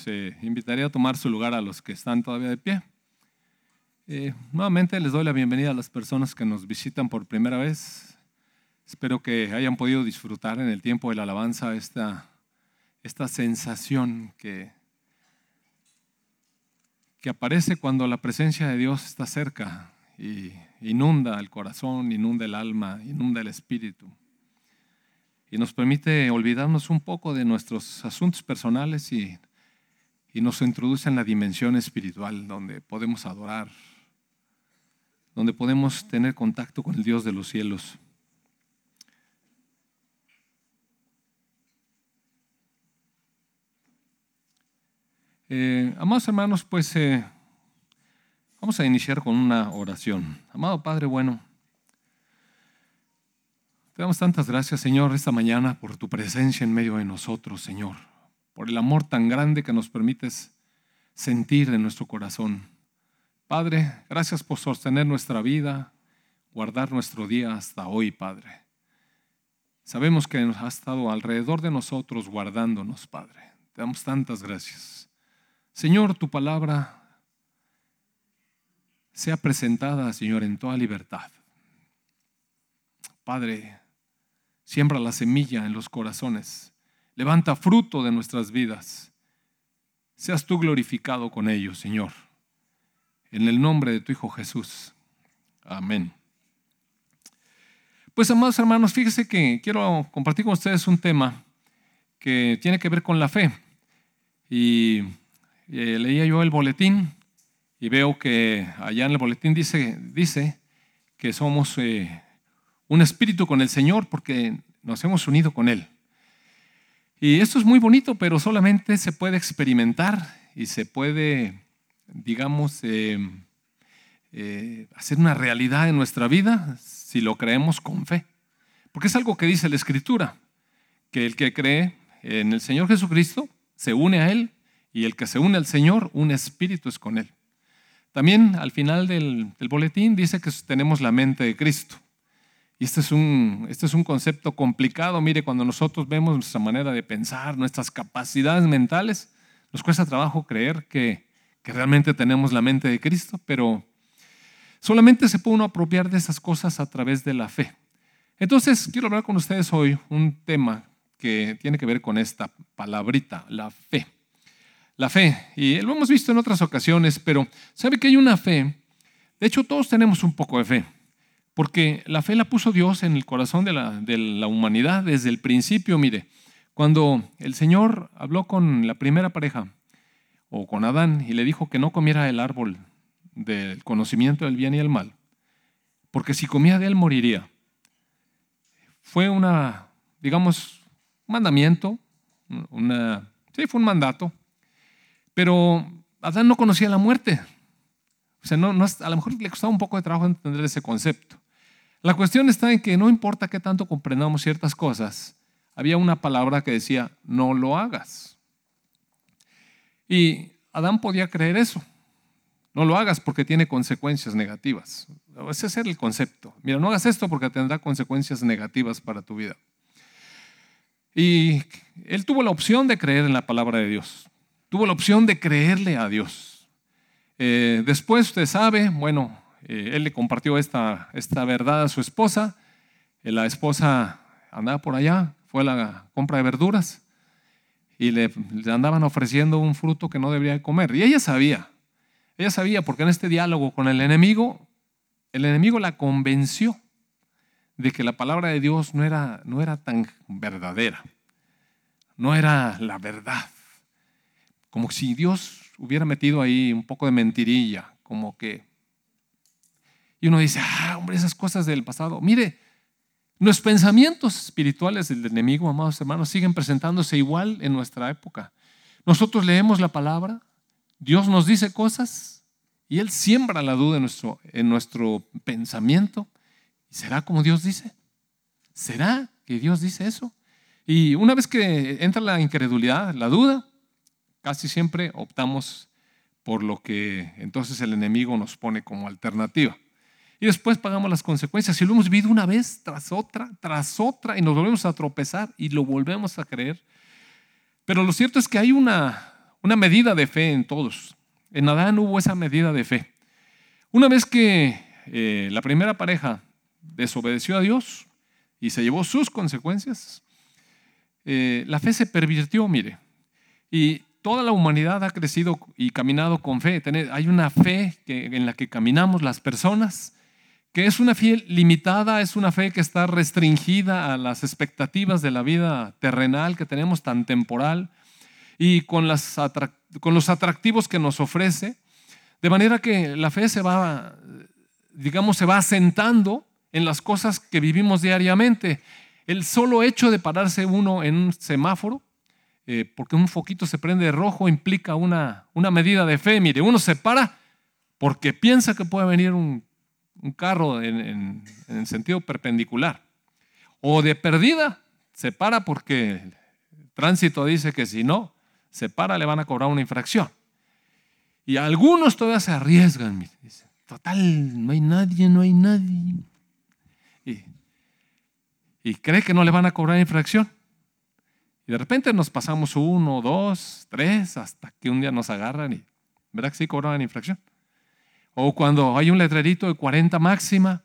Se invitaría a tomar su lugar a los que están todavía de pie. Eh, nuevamente les doy la bienvenida a las personas que nos visitan por primera vez. Espero que hayan podido disfrutar en el tiempo de la alabanza esta, esta sensación que, que aparece cuando la presencia de Dios está cerca y inunda el corazón, inunda el alma, inunda el espíritu. Y nos permite olvidarnos un poco de nuestros asuntos personales y y nos introduce en la dimensión espiritual donde podemos adorar, donde podemos tener contacto con el Dios de los cielos. Eh, amados hermanos, pues eh, vamos a iniciar con una oración. Amado Padre bueno, te damos tantas gracias, Señor, esta mañana por tu presencia en medio de nosotros, Señor por el amor tan grande que nos permites sentir en nuestro corazón. Padre, gracias por sostener nuestra vida, guardar nuestro día hasta hoy, Padre. Sabemos que has estado alrededor de nosotros guardándonos, Padre. Te damos tantas gracias. Señor, tu palabra sea presentada, Señor, en toda libertad. Padre, siembra la semilla en los corazones levanta fruto de nuestras vidas. Seas tú glorificado con ellos, Señor. En el nombre de tu Hijo Jesús. Amén. Pues amados hermanos, fíjese que quiero compartir con ustedes un tema que tiene que ver con la fe. Y eh, leía yo el boletín y veo que allá en el boletín dice, dice que somos eh, un espíritu con el Señor porque nos hemos unido con Él. Y esto es muy bonito, pero solamente se puede experimentar y se puede, digamos, eh, eh, hacer una realidad en nuestra vida si lo creemos con fe. Porque es algo que dice la Escritura, que el que cree en el Señor Jesucristo se une a Él y el que se une al Señor, un espíritu es con Él. También al final del, del boletín dice que tenemos la mente de Cristo. Y este es, un, este es un concepto complicado. Mire, cuando nosotros vemos nuestra manera de pensar, nuestras capacidades mentales, nos cuesta trabajo creer que, que realmente tenemos la mente de Cristo, pero solamente se puede uno apropiar de esas cosas a través de la fe. Entonces, quiero hablar con ustedes hoy un tema que tiene que ver con esta palabrita, la fe. La fe, y lo hemos visto en otras ocasiones, pero ¿sabe que hay una fe? De hecho, todos tenemos un poco de fe. Porque la fe la puso Dios en el corazón de la, humanidad desde el principio. Mire, cuando el Señor habló con la primera pareja, o con Adán, y le dijo que no comiera el árbol del conocimiento del bien y el mal, porque si comía de él moriría. Fue una, digamos, un mandamiento, sí, fue un mandato, pero Adán no conocía la muerte. O sea, a lo mejor le costaba un poco de trabajo entender ese concepto. La cuestión está en que no importa qué tanto comprendamos ciertas cosas, había una palabra que decía, no lo hagas. Y Adán podía creer eso. No lo hagas porque tiene consecuencias negativas. Ese es el concepto. Mira, no hagas esto porque tendrá consecuencias negativas para tu vida. Y él tuvo la opción de creer en la palabra de Dios. Tuvo la opción de creerle a Dios. Eh, después usted sabe, bueno, eh, él le compartió esta, esta verdad a su esposa. Eh, la esposa andaba por allá, fue a la compra de verduras y le, andaban ofreciendo un fruto que no debería comer. Y ella sabía, ella sabía porque en este diálogo con el enemigo, el enemigo la convenció de que la palabra de Dios no era, no era tan verdadera, no era la verdad. Como si Dios hubiera metido ahí un poco de mentirilla, como que y uno dice, ah, hombre, esas cosas del pasado. Mire, los pensamientos espirituales del enemigo, amados hermanos, siguen presentándose igual en nuestra época. Nosotros leemos la palabra, Dios nos dice cosas y Él siembra la duda en nuestro, en nuestro pensamiento. ¿Será como Dios dice? ¿Será que Dios dice eso? Y una vez que entra la incredulidad, la duda, casi siempre optamos por lo que entonces el enemigo nos pone como alternativa y después pagamos las consecuencias. Y lo hemos vivido una vez tras otra, tras otra, y nos volvemos a tropezar y lo volvemos a creer. Pero lo cierto es que hay una, una medida de fe en todos. En Adán hubo esa medida de fe. Una vez que eh, la primera pareja desobedeció a Dios y se llevó sus consecuencias, eh, la fe se pervirtió, mire. Y toda la humanidad ha crecido y caminado con fe. Hay una fe en la que caminamos las personas, que es una fe limitada, es una fe que está restringida a las expectativas de la vida terrenal que tenemos tan temporal y con, las con los atractivos que nos ofrece, de manera que la fe se va, digamos, se va asentando en las cosas que vivimos diariamente. El solo hecho de pararse uno en un semáforo, eh, porque un foquito se prende rojo, implica una, una medida de fe. Mire, uno se para porque piensa que puede venir un, carro en, en sentido perpendicular. O de perdida, se para porque el tránsito dice que si no, se para, le van a cobrar una infracción. Y algunos todavía se arriesgan. Dicen, total, no hay nadie, no hay nadie. Y, y cree que no le van a cobrar infracción. Y de repente nos pasamos uno, dos, tres, hasta que un día nos agarran y, ¿verdad que sí cobraban infracción? O cuando hay un letrerito de 40 máxima.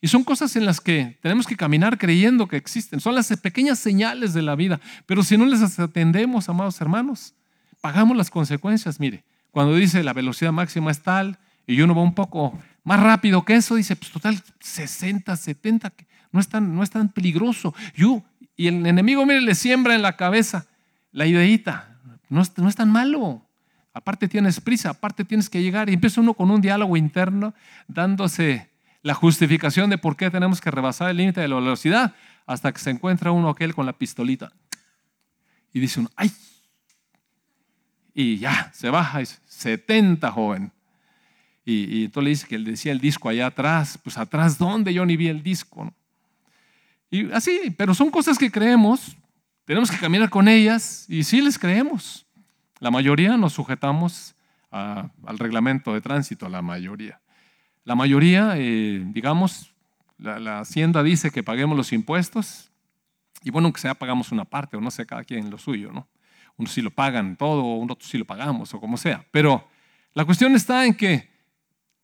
Y son cosas en las que tenemos que caminar creyendo que existen. Son las pequeñas señales de la vida. Pero si no les atendemos, amados hermanos, pagamos las consecuencias. Mire, cuando dice la velocidad máxima es tal y uno va un poco más rápido que eso, dice, pues total, 60, 70, no es tan, no es tan peligroso. Yo, y el enemigo, mire, le siembra en la cabeza la ideita, no no es tan malo. Aparte tienes prisa, aparte tienes que llegar y empieza uno con un diálogo interno dándose la justificación de por qué tenemos que rebasar el límite de la velocidad hasta que se encuentra uno aquel con la pistolita. Y dice uno, ¡ay! Y ya, se baja, y 70 joven. Y, y, entonces le dice que él decía el disco allá atrás, pues atrás, ¿dónde? Yo ni vi el disco. Y así, pero son cosas que creemos, tenemos que caminar con ellas y sí les creemos. La mayoría nos sujetamos al reglamento de tránsito, la mayoría. La mayoría, eh, digamos, la, hacienda dice que paguemos los impuestos y bueno, aunque sea pagamos una parte o no sé, cada quien lo suyo, ¿no? Unos sí lo pagan todo, otros sí lo pagamos o como sea. Pero la cuestión está en que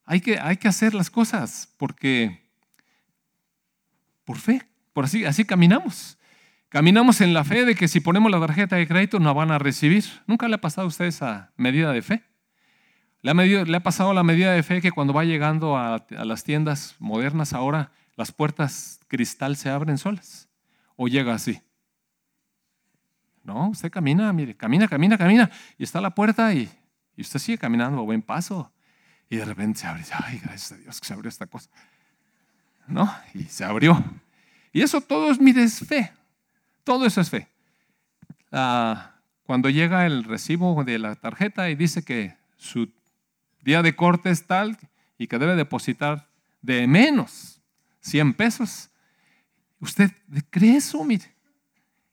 hay que, hay que hacer las cosas porque por fe, por así, así caminamos. Caminamos en la fe de que si ponemos la tarjeta de crédito nos van a recibir. ¿Nunca le ha pasado a usted esa medida de fe? ¿Le ha, pasado la medida de fe que cuando va llegando a, las tiendas modernas ahora las puertas cristal se abren solas? ¿O llega así? No, usted camina, mire, camina, camina, camina y está la puerta y, y usted sigue caminando a buen paso y de repente se abre. Ay, gracias a Dios que se abrió esta cosa. ¿No? Y se abrió. Y eso todo es mi fe. Todo eso es fe. Ah, cuando llega el recibo de la tarjeta y dice que su día de corte es tal y que debe depositar de menos 100 pesos, usted cree eso, mire.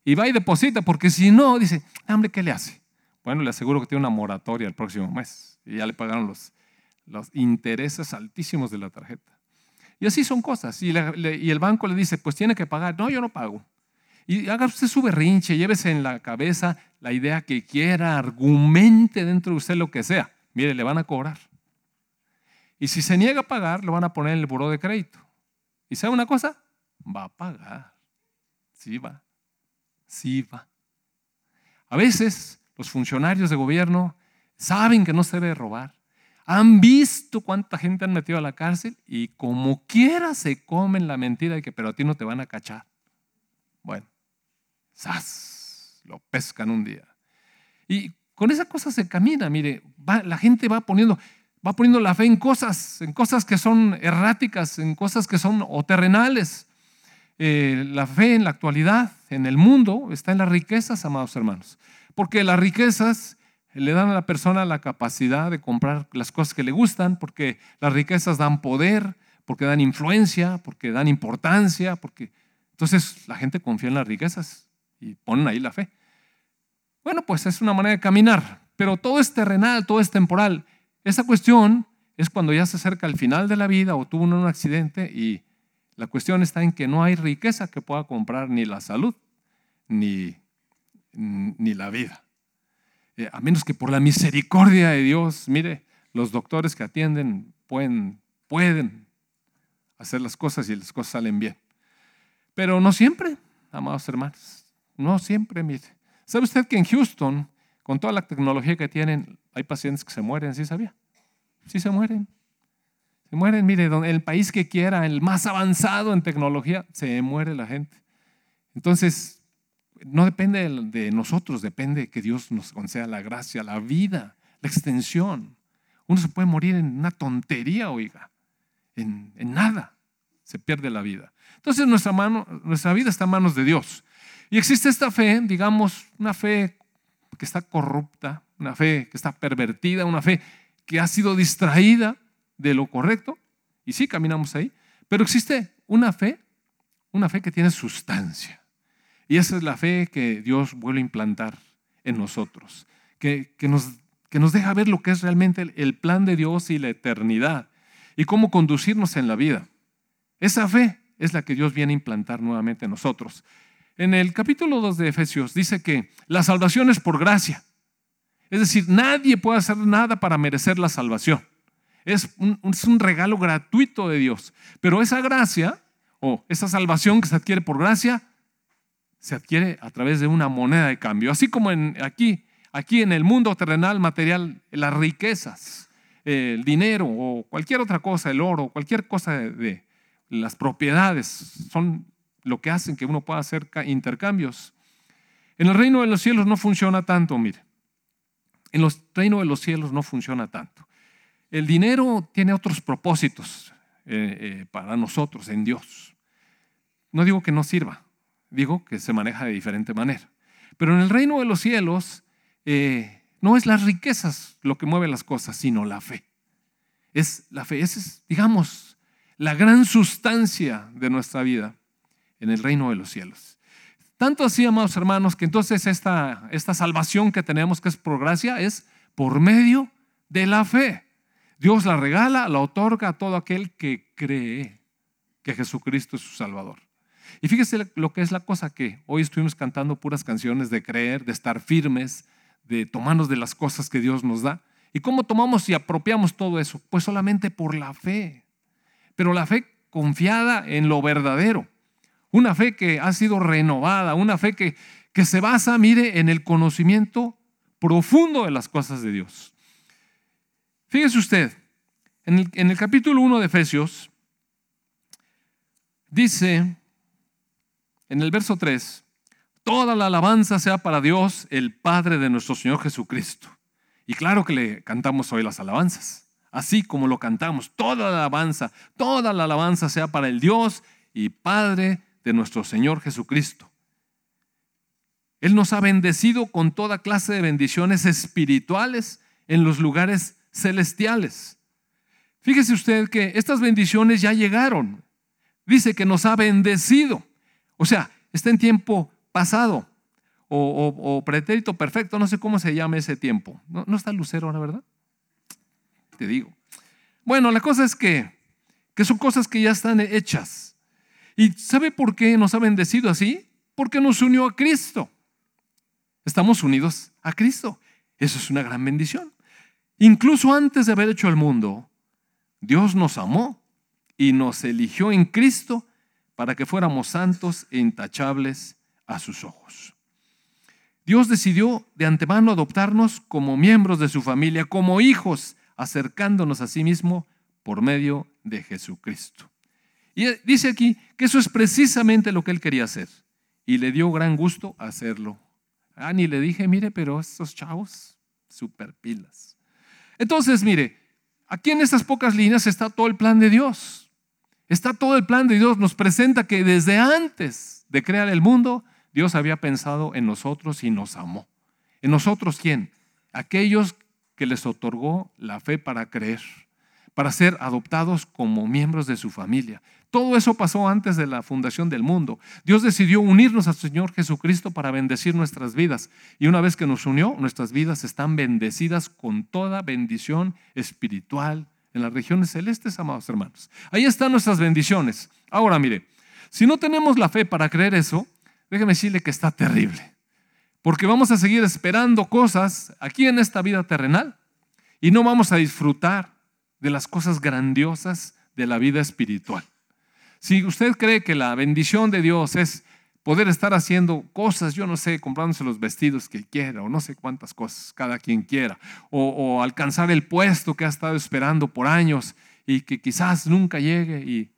Y va y deposita, porque si no, dice, hombre, ¿qué le hace? Bueno, le aseguro que tiene una moratoria el próximo mes y ya le pagaron los, los intereses altísimos de la tarjeta. Y así son cosas. Y, el banco le dice, pues tiene que pagar. No, yo no pago. Y haga usted su berrinche, llévese en la cabeza la idea que quiera, argumente dentro de usted lo que sea. Mire, le van a cobrar. Y si se niega a pagar, lo van a poner en el buró de crédito. ¿Y sabe una cosa? Va a pagar. Sí va. Sí va. A veces los funcionarios de gobierno saben que no se debe robar han visto cuánta gente han metido a la cárcel y como quiera se comen la mentira de que pero a ti no te van a cachar. Bueno, ¡zas! Lo pescan un día. Y con esa cosa se camina, mire, la gente va poniendo, va poniendo la fe en cosas, en cosas que son erráticas, en cosas que son o terrenales. Eh, la fe en la actualidad, en el mundo, está en las riquezas, amados hermanos. Porque las riquezas le dan a la persona la capacidad de comprar las cosas que le gustan, porque las riquezas dan poder, porque dan influencia, porque dan importancia, porque entonces la gente confía en las riquezas y ponen ahí la fe. Bueno, pues es una manera de caminar, pero todo es terrenal, todo es temporal. Esa cuestión es cuando ya se acerca al final de la vida o tuvo un accidente y la cuestión está en que no hay riqueza que pueda comprar ni la salud ni, ni la vida. eh, a menos que por la misericordia de Dios, mire, los doctores que atienden pueden, pueden hacer las cosas y las cosas salen bien. Pero no siempre, amados hermanos, no siempre, mire. ¿Sabe usted que en Houston, con toda la tecnología que tienen, hay pacientes que se mueren? ¿Sí sabía? Sí se mueren. Se mueren, mire, el país que quiera, el más avanzado en tecnología, se muere la gente. Entonces, no depende de nosotros, depende de que Dios nos conceda la gracia, la vida, la extensión. Uno se puede morir en una tontería, oiga, en, nada. Se pierde la vida. Entonces nuestra, mano, nuestra vida está en manos de Dios. Y existe esta fe, digamos, una fe que está corrupta, una fe que está pervertida, una fe que ha sido distraída de lo correcto. Y sí, caminamos ahí. Pero existe una fe, una fe que tiene sustancia. Y esa es la fe que Dios vuelve a implantar en nosotros, que, que, nos, que nos deja ver lo que es realmente el plan de Dios y la eternidad y cómo conducirnos en la vida. Esa fe es la que Dios viene a implantar nuevamente en nosotros. En el capítulo 2 de Efesios dice que la salvación es por gracia. Es decir, nadie puede hacer nada para merecer la salvación. Es un, regalo gratuito de Dios. Pero esa gracia o esa salvación que se adquiere por gracia se adquiere a través de una moneda de cambio. Así como aquí, aquí en el mundo terrenal material, las riquezas, el dinero o cualquier otra cosa, el oro, cualquier cosa de, las propiedades son lo que hacen que uno pueda hacer intercambios. En el reino de los cielos no funciona tanto, mire. En el reino de los cielos no funciona tanto. El dinero tiene otros propósitos eh, eh, para nosotros en Dios. No digo que no sirva, digo que se maneja de diferente manera. Pero en el reino de los cielos eh, no es las riquezas lo que mueve las cosas, sino la fe. Es la fe, esa es, digamos, la gran sustancia de nuestra vida en el reino de los cielos. Tanto así, amados hermanos, que entonces esta, esta salvación que tenemos, que es por gracia, es por medio de la fe. Dios la regala, la otorga a todo aquel que cree que Jesucristo es su Salvador. Y fíjese lo que es la cosa que hoy estuvimos cantando puras canciones de creer, de estar firmes, de tomarnos de las cosas que Dios nos da. ¿Y cómo tomamos y apropiamos todo eso? Pues solamente por la fe. Pero la fe confiada en lo verdadero. Una fe que ha sido renovada, una fe que, que se basa, mire, en el conocimiento profundo de las cosas de Dios. Fíjese usted, en el, en el capítulo 1 de Efesios, dice en el verso 3, toda la alabanza sea para Dios, el Padre de nuestro Señor Jesucristo. Y claro que le cantamos hoy las alabanzas, así como lo cantamos, toda la alabanza, toda la alabanza sea para el Dios y Padre de nuestro Señor Jesucristo. Él nos ha bendecido con toda clase de bendiciones espirituales en los lugares celestiales. Fíjese usted que estas bendiciones ya llegaron. Dice que nos ha bendecido. O sea, está en tiempo pasado o, pretérito perfecto, no sé cómo se llama ese tiempo. No, está Lucero ahora, ¿verdad? Te digo. Bueno, la cosa es que, que son cosas que ya están hechas. ¿Y sabe por qué nos ha bendecido así? Porque nos unió a Cristo. Estamos unidos a Cristo. Eso es una gran bendición. Incluso antes de haber hecho el mundo, Dios nos amó y nos eligió en Cristo para que fuéramos santos e intachables a sus ojos. Dios decidió de antemano adoptarnos como miembros de su familia, como hijos, acercándonos a sí mismo por medio de Jesucristo. Y dice aquí que eso es precisamente lo que él quería hacer. Y le dio gran gusto hacerlo. Ah, ni le dije, mire, pero estos chavos, super pilas. Entonces, mire, aquí en estas pocas líneas está todo el plan de Dios. Está todo el plan de Dios. Nos presenta que desde antes de crear el mundo, Dios había pensado en nosotros y nos amó. ¿En nosotros quién? Aquellos que les otorgó la fe para creer, para ser adoptados como miembros de su familia. Todo eso pasó antes de la fundación del mundo. Dios decidió unirnos al Señor Jesucristo para bendecir nuestras vidas. Y una vez que nos unió, nuestras vidas están bendecidas con toda bendición espiritual en las regiones celestes, amados hermanos. Ahí están nuestras bendiciones. Ahora mire, si no tenemos la fe para creer eso, déjeme decirle que está terrible. Porque vamos a seguir esperando cosas aquí en esta vida terrenal y no vamos a disfrutar de las cosas grandiosas de la vida espiritual. Si usted cree que la bendición de Dios es poder estar haciendo cosas, yo no sé, comprándose los vestidos que quiera o no sé cuántas cosas cada quien quiera, o, alcanzar el puesto que ha estado esperando por años y que quizás nunca llegue y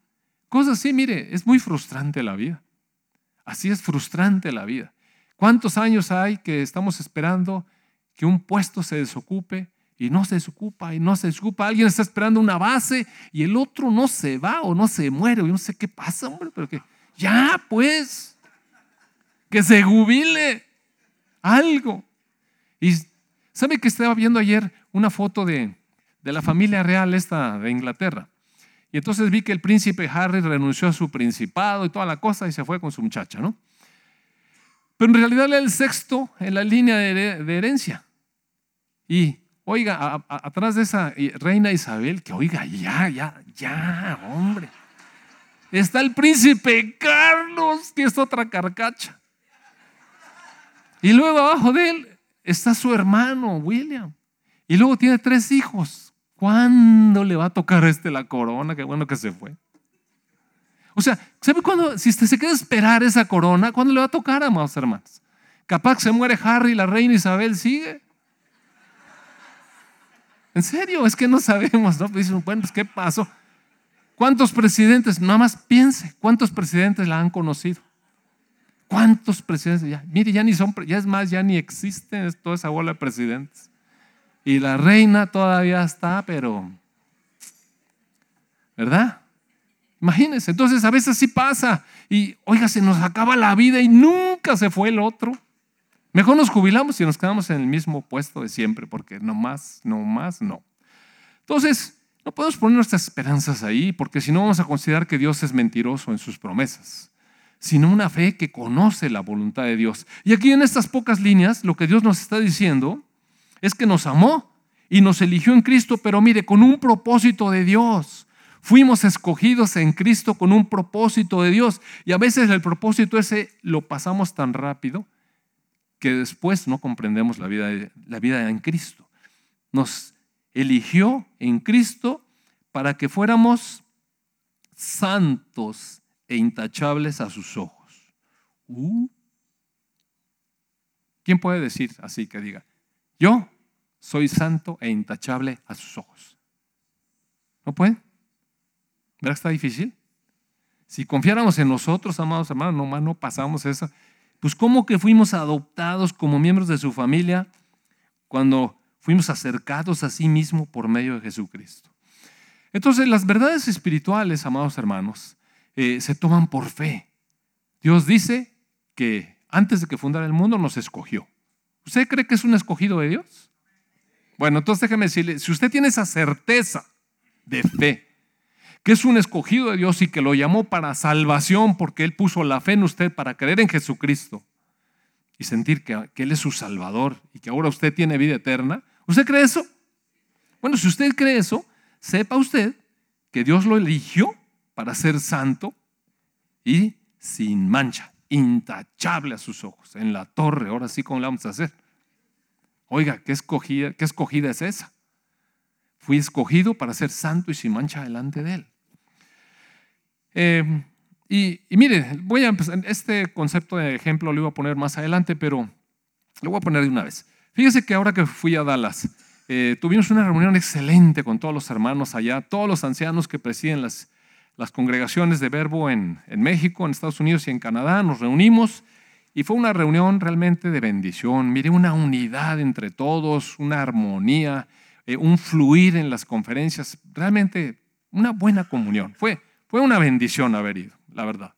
cosas así, mire, es muy frustrante la vida. Así es frustrante la vida. ¿Cuántos años hay que estamos esperando que un puesto se desocupe y no se desocupa y no se desocupa? Alguien está esperando una base y el otro no se va o no se muere. Yo no sé qué pasa, hombre, pero que ya, pues que se jubile algo. Y sabe que estaba viendo ayer una foto de, de la familia real esta de Inglaterra. Y entonces vi que el príncipe Harry renunció a su principado y toda la cosa y se fue con su muchacha, ¿no? Pero en realidad era el sexto en la línea de, herencia. Y oiga, atrás de esa reina Isabel, que oiga, ya, ya, ya, hombre. Está el príncipe Carlos, que es otra carcacha. Y luego abajo de él está su hermano, William. Y luego tiene tres hijos. ¿Cuándo le va a tocar este la corona? Qué bueno que se fue. O sea, ¿sabe cuándo? Si usted se queda a esperar esa corona, ¿cuándo le va a tocar, amados hermanos? Capaz que se muere Harry la reina Isabel sigue. En serio, es que no sabemos, ¿no? Dicen, bueno, pues ¿qué pasó? ¿Cuántos presidentes? Nada más piense, ¿cuántos presidentes la han conocido? ¿Cuántos presidentes? Ya, mire, ya ni son, ya es más, ya ni existen toda esa bola de presidentes. Y la reina todavía está, pero, ¿verdad? Imagínense, entonces a veces sí pasa. Y oiga, se nos acaba la vida y nunca se fue el otro. Mejor nos jubilamos y nos quedamos en el mismo puesto de siempre, porque no más, no más, no. Entonces, no podemos poner nuestras esperanzas ahí, porque si no vamos a considerar que Dios es mentiroso en sus promesas sino una fe que conoce la voluntad de Dios. Y aquí en estas pocas líneas, lo que Dios nos está diciendo es que nos amó y nos eligió en Cristo, pero mire, con un propósito de Dios. Fuimos escogidos en Cristo con un propósito de Dios. Y a veces el propósito ese lo pasamos tan rápido que después no comprendemos la vida, la vida en Cristo. Nos eligió en Cristo para que fuéramos santos e intachables a sus ojos. Uh. ¿Quién puede decir así que diga, yo soy santo e intachable a sus ojos? ¿No puede? ¿Verdad que está difícil? Si confiáramos en nosotros, amados hermanos, nomás no pasamos eso. Pues ¿cómo que fuimos adoptados como miembros de su familia cuando fuimos acercados a sí mismo por medio de Jesucristo? Entonces, las verdades espirituales, amados hermanos, eh, se toman por fe. Dios dice que antes de que fundara el mundo nos escogió. ¿Usted cree que es un escogido de Dios? Bueno, entonces déjeme decirle, si usted tiene esa certeza de fe, que es un escogido de Dios y que lo llamó para salvación porque Él puso la fe en usted para creer en Jesucristo y sentir que, Él es su Salvador y que ahora usted tiene vida eterna, ¿usted cree eso? Bueno, si usted cree eso, sepa usted que Dios lo eligió para ser santo y sin mancha, intachable a sus ojos, en la torre, ahora sí, ¿cómo la vamos a hacer? Oiga, ¿qué escogida, qué escogida es esa? Fui escogido para ser santo y sin mancha delante de Él. Eh, y, mire, voy a empezar, este concepto de ejemplo lo iba a poner más adelante, pero lo voy a poner de una vez. Fíjese que ahora que fui a Dallas, eh, tuvimos una reunión excelente con todos los hermanos allá, todos los ancianos que presiden las las congregaciones de Verbo en, México, en Estados Unidos y en Canadá, nos reunimos y fue una reunión realmente de bendición. Mire, una unidad entre todos, una armonía, eh, un fluir en las conferencias, realmente una buena comunión. Fue, fue una bendición haber ido, la verdad.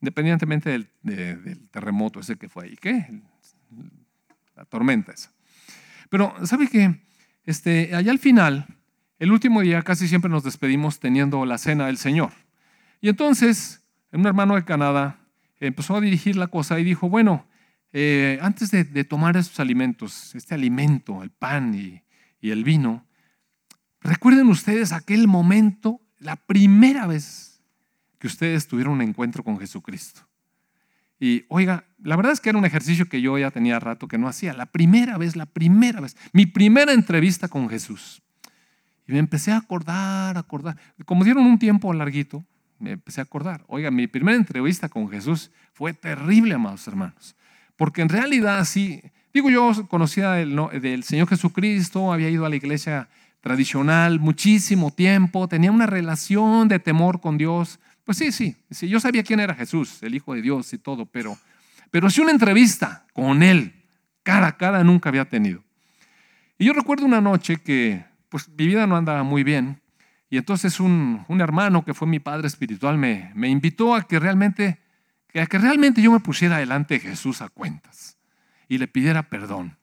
Independientemente del, terremoto ese que fue ahí, ¿qué? La tormenta esa. Pero, ¿sabe qué? Este, allá al final, el último día casi siempre nos despedimos teniendo la cena del Señor. Y entonces, un hermano de Canadá empezó a dirigir la cosa y dijo, bueno, eh, antes de, tomar estos alimentos, este alimento, el pan y, y el vino, recuerden ustedes aquel momento, la primera vez que ustedes tuvieron un encuentro con Jesucristo. Y oiga, la verdad es que era un ejercicio que yo ya tenía rato que no hacía. La primera vez, la primera vez, mi primera entrevista con Jesús. Y me empecé a acordar, acordar. Como dieron un tiempo larguito, me empecé a acordar. Oiga, mi primera entrevista con Jesús fue terrible, amados hermanos. Porque en realidad sí, digo yo conocía del Señor Jesucristo, había ido a la iglesia tradicional muchísimo tiempo, tenía una relación de temor con Dios. Pues sí, sí, sí, yo sabía quién era Jesús, el Hijo de Dios y todo, pero, pero sí una entrevista con Él, cara a cara, nunca había tenido. Y yo recuerdo una noche que pues mi vida no andaba muy bien. Y entonces un, hermano que fue mi padre espiritual me, me invitó a que realmente, a que realmente yo me pusiera delante de Jesús a cuentas y le pidiera perdón.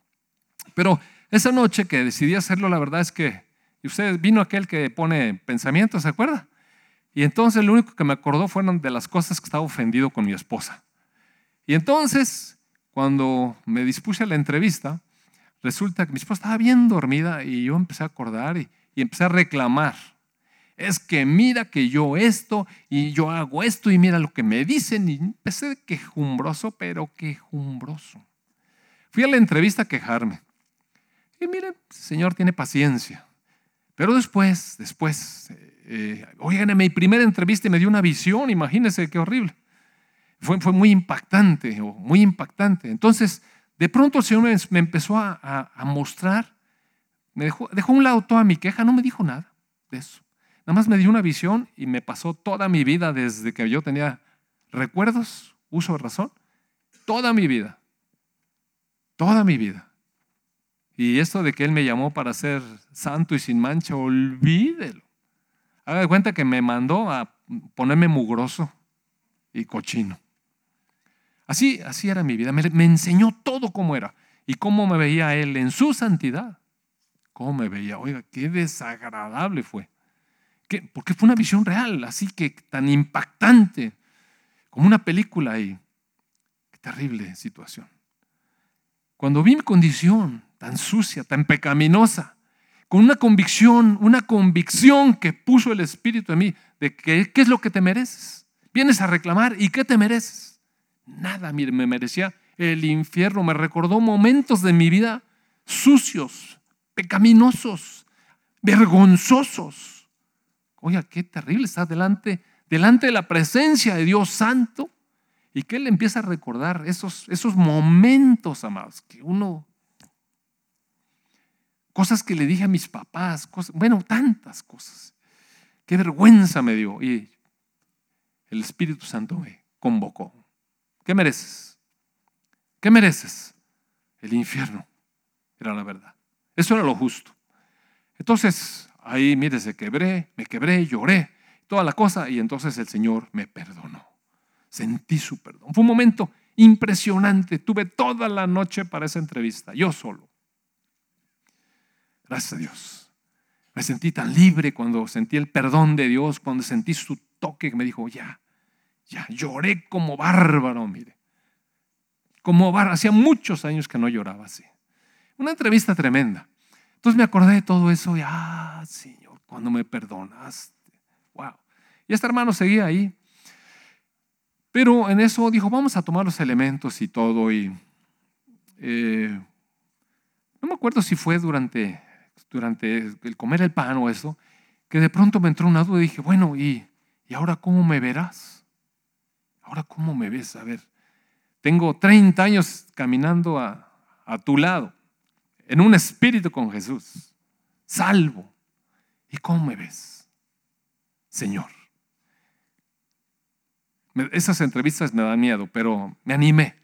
Pero esa noche que decidí hacerlo, la verdad es que, y usted vino aquel que pone pensamientos, ¿se acuerda? Y entonces lo único que me acordó fueron de las cosas que estaba ofendido con mi esposa. Y entonces, cuando me dispuse a la entrevista, resulta que mi esposa estaba bien dormida y yo empecé a acordar y, empecé a reclamar. Es que mira que yo esto y yo hago esto y mira lo que me dicen y empecé quejumbroso, pero quejumbroso. Fui a la entrevista a quejarme. Y mire, Señor tiene paciencia. Pero después, después, eh, oigan, mi primera entrevista me dio una visión, imagínense qué horrible. Fue, fue muy impactante, muy impactante. Entonces, de pronto el Señor me, empezó a, mostrar, me dejó, dejó a un lado toda mi queja, no me dijo nada de eso. Nada más me dio una visión y me pasó toda mi vida desde que yo tenía recuerdos, uso de razón, toda mi vida, toda mi vida. Y esto de que Él me llamó para ser santo y sin mancha, olvídelo. Haga de cuenta que me mandó a ponerme mugroso y cochino. Así, así era mi vida. Me, enseñó todo cómo era y cómo me veía Él en su santidad. Cómo me veía. Oiga, qué desagradable fue. Porque fue una visión real, así que tan impactante, como una película y qué terrible situación. Cuando vi mi condición tan sucia, tan pecaminosa, con una convicción, una convicción que puso el Espíritu en mí de que qué es lo que te mereces. Vienes a reclamar y qué te mereces. Nada, mire, me merecía el infierno. Me recordó momentos de mi vida sucios, pecaminosos, vergonzosos. Oiga, qué terrible estar delante, delante de la presencia de Dios Santo y que Él empieza a recordar esos, esos momentos, amados, que uno, cosas que le dije a mis papás, cosas, bueno, tantas cosas. Qué vergüenza me dio. Y el Espíritu Santo me convocó. ¿Qué mereces? ¿Qué mereces? El infierno. Era la verdad. Eso era lo justo. Entonces, ahí, mire, se quebré, me quebré, lloré, toda la cosa, y entonces el Señor me perdonó. Sentí su perdón. Fue un momento impresionante. Tuve toda la noche para esa entrevista, yo solo. Gracias a Dios. Me sentí tan libre cuando sentí el perdón de Dios, cuando sentí su toque que me dijo, ya, ya lloré como bárbaro, mire. Como bárbaro. Hacía muchos años que no lloraba así. Una entrevista tremenda. Entonces me acordé de todo eso y, ah, Señor, cuando me perdonaste. Wow. Y este hermano seguía ahí. Pero en eso dijo, vamos a tomar los elementos y todo. Y eh, no me acuerdo si fue durante, durante el comer el pan o eso, que de pronto me entró una duda y dije, bueno, ¿y, ¿y ahora cómo me verás? Ahora, ¿cómo me ves? A ver, tengo 30 años caminando a, tu lado, en un espíritu con Jesús, salvo. ¿Y cómo me ves? Señor. Esas entrevistas me dan miedo, pero me animé.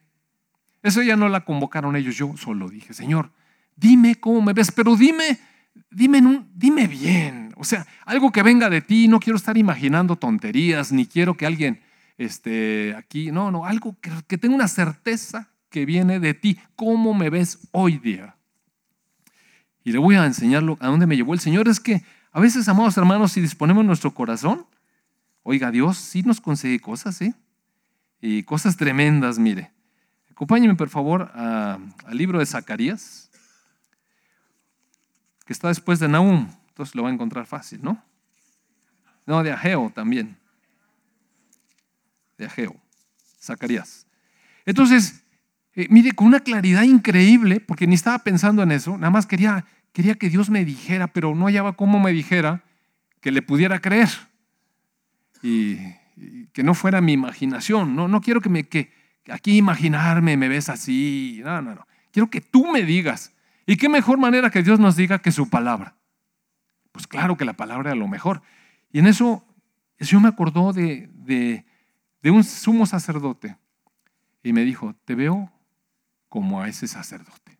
Eso ya no la convocaron ellos, yo solo dije, Señor, dime cómo me ves, pero dime, dime, dime bien. O sea, algo que venga de ti, no quiero estar imaginando tonterías, ni quiero que alguien este, aquí, no, no, algo que, que tenga una certeza que viene de ti. ¿Cómo me ves hoy día? Y le voy a enseñarlo a dónde me llevó el Señor. Es que a veces, amados hermanos, si disponemos nuestro corazón, oiga, Dios sí nos concede cosas, ¿sí? Y cosas tremendas, mire. Acompáñenme, por favor, al libro de Zacarías, que está después de Nahum. Entonces lo va a encontrar fácil, ¿no? No, de Ageo también de Ageo, Zacarías. Entonces, eh, mire, con una claridad increíble, porque ni estaba pensando en eso, nada más quería, quería que Dios me dijera, pero no hallaba cómo me dijera que le pudiera creer. Y, que no fuera mi imaginación. No, no quiero que, me, que aquí imaginarme me ves así. No, no, no. Quiero que tú me digas. ¿Y qué mejor manera que Dios nos diga que su palabra? Pues claro que la palabra es lo mejor. Y en eso Señor me acordó de, de, de un sumo sacerdote y me dijo, te veo como a ese sacerdote.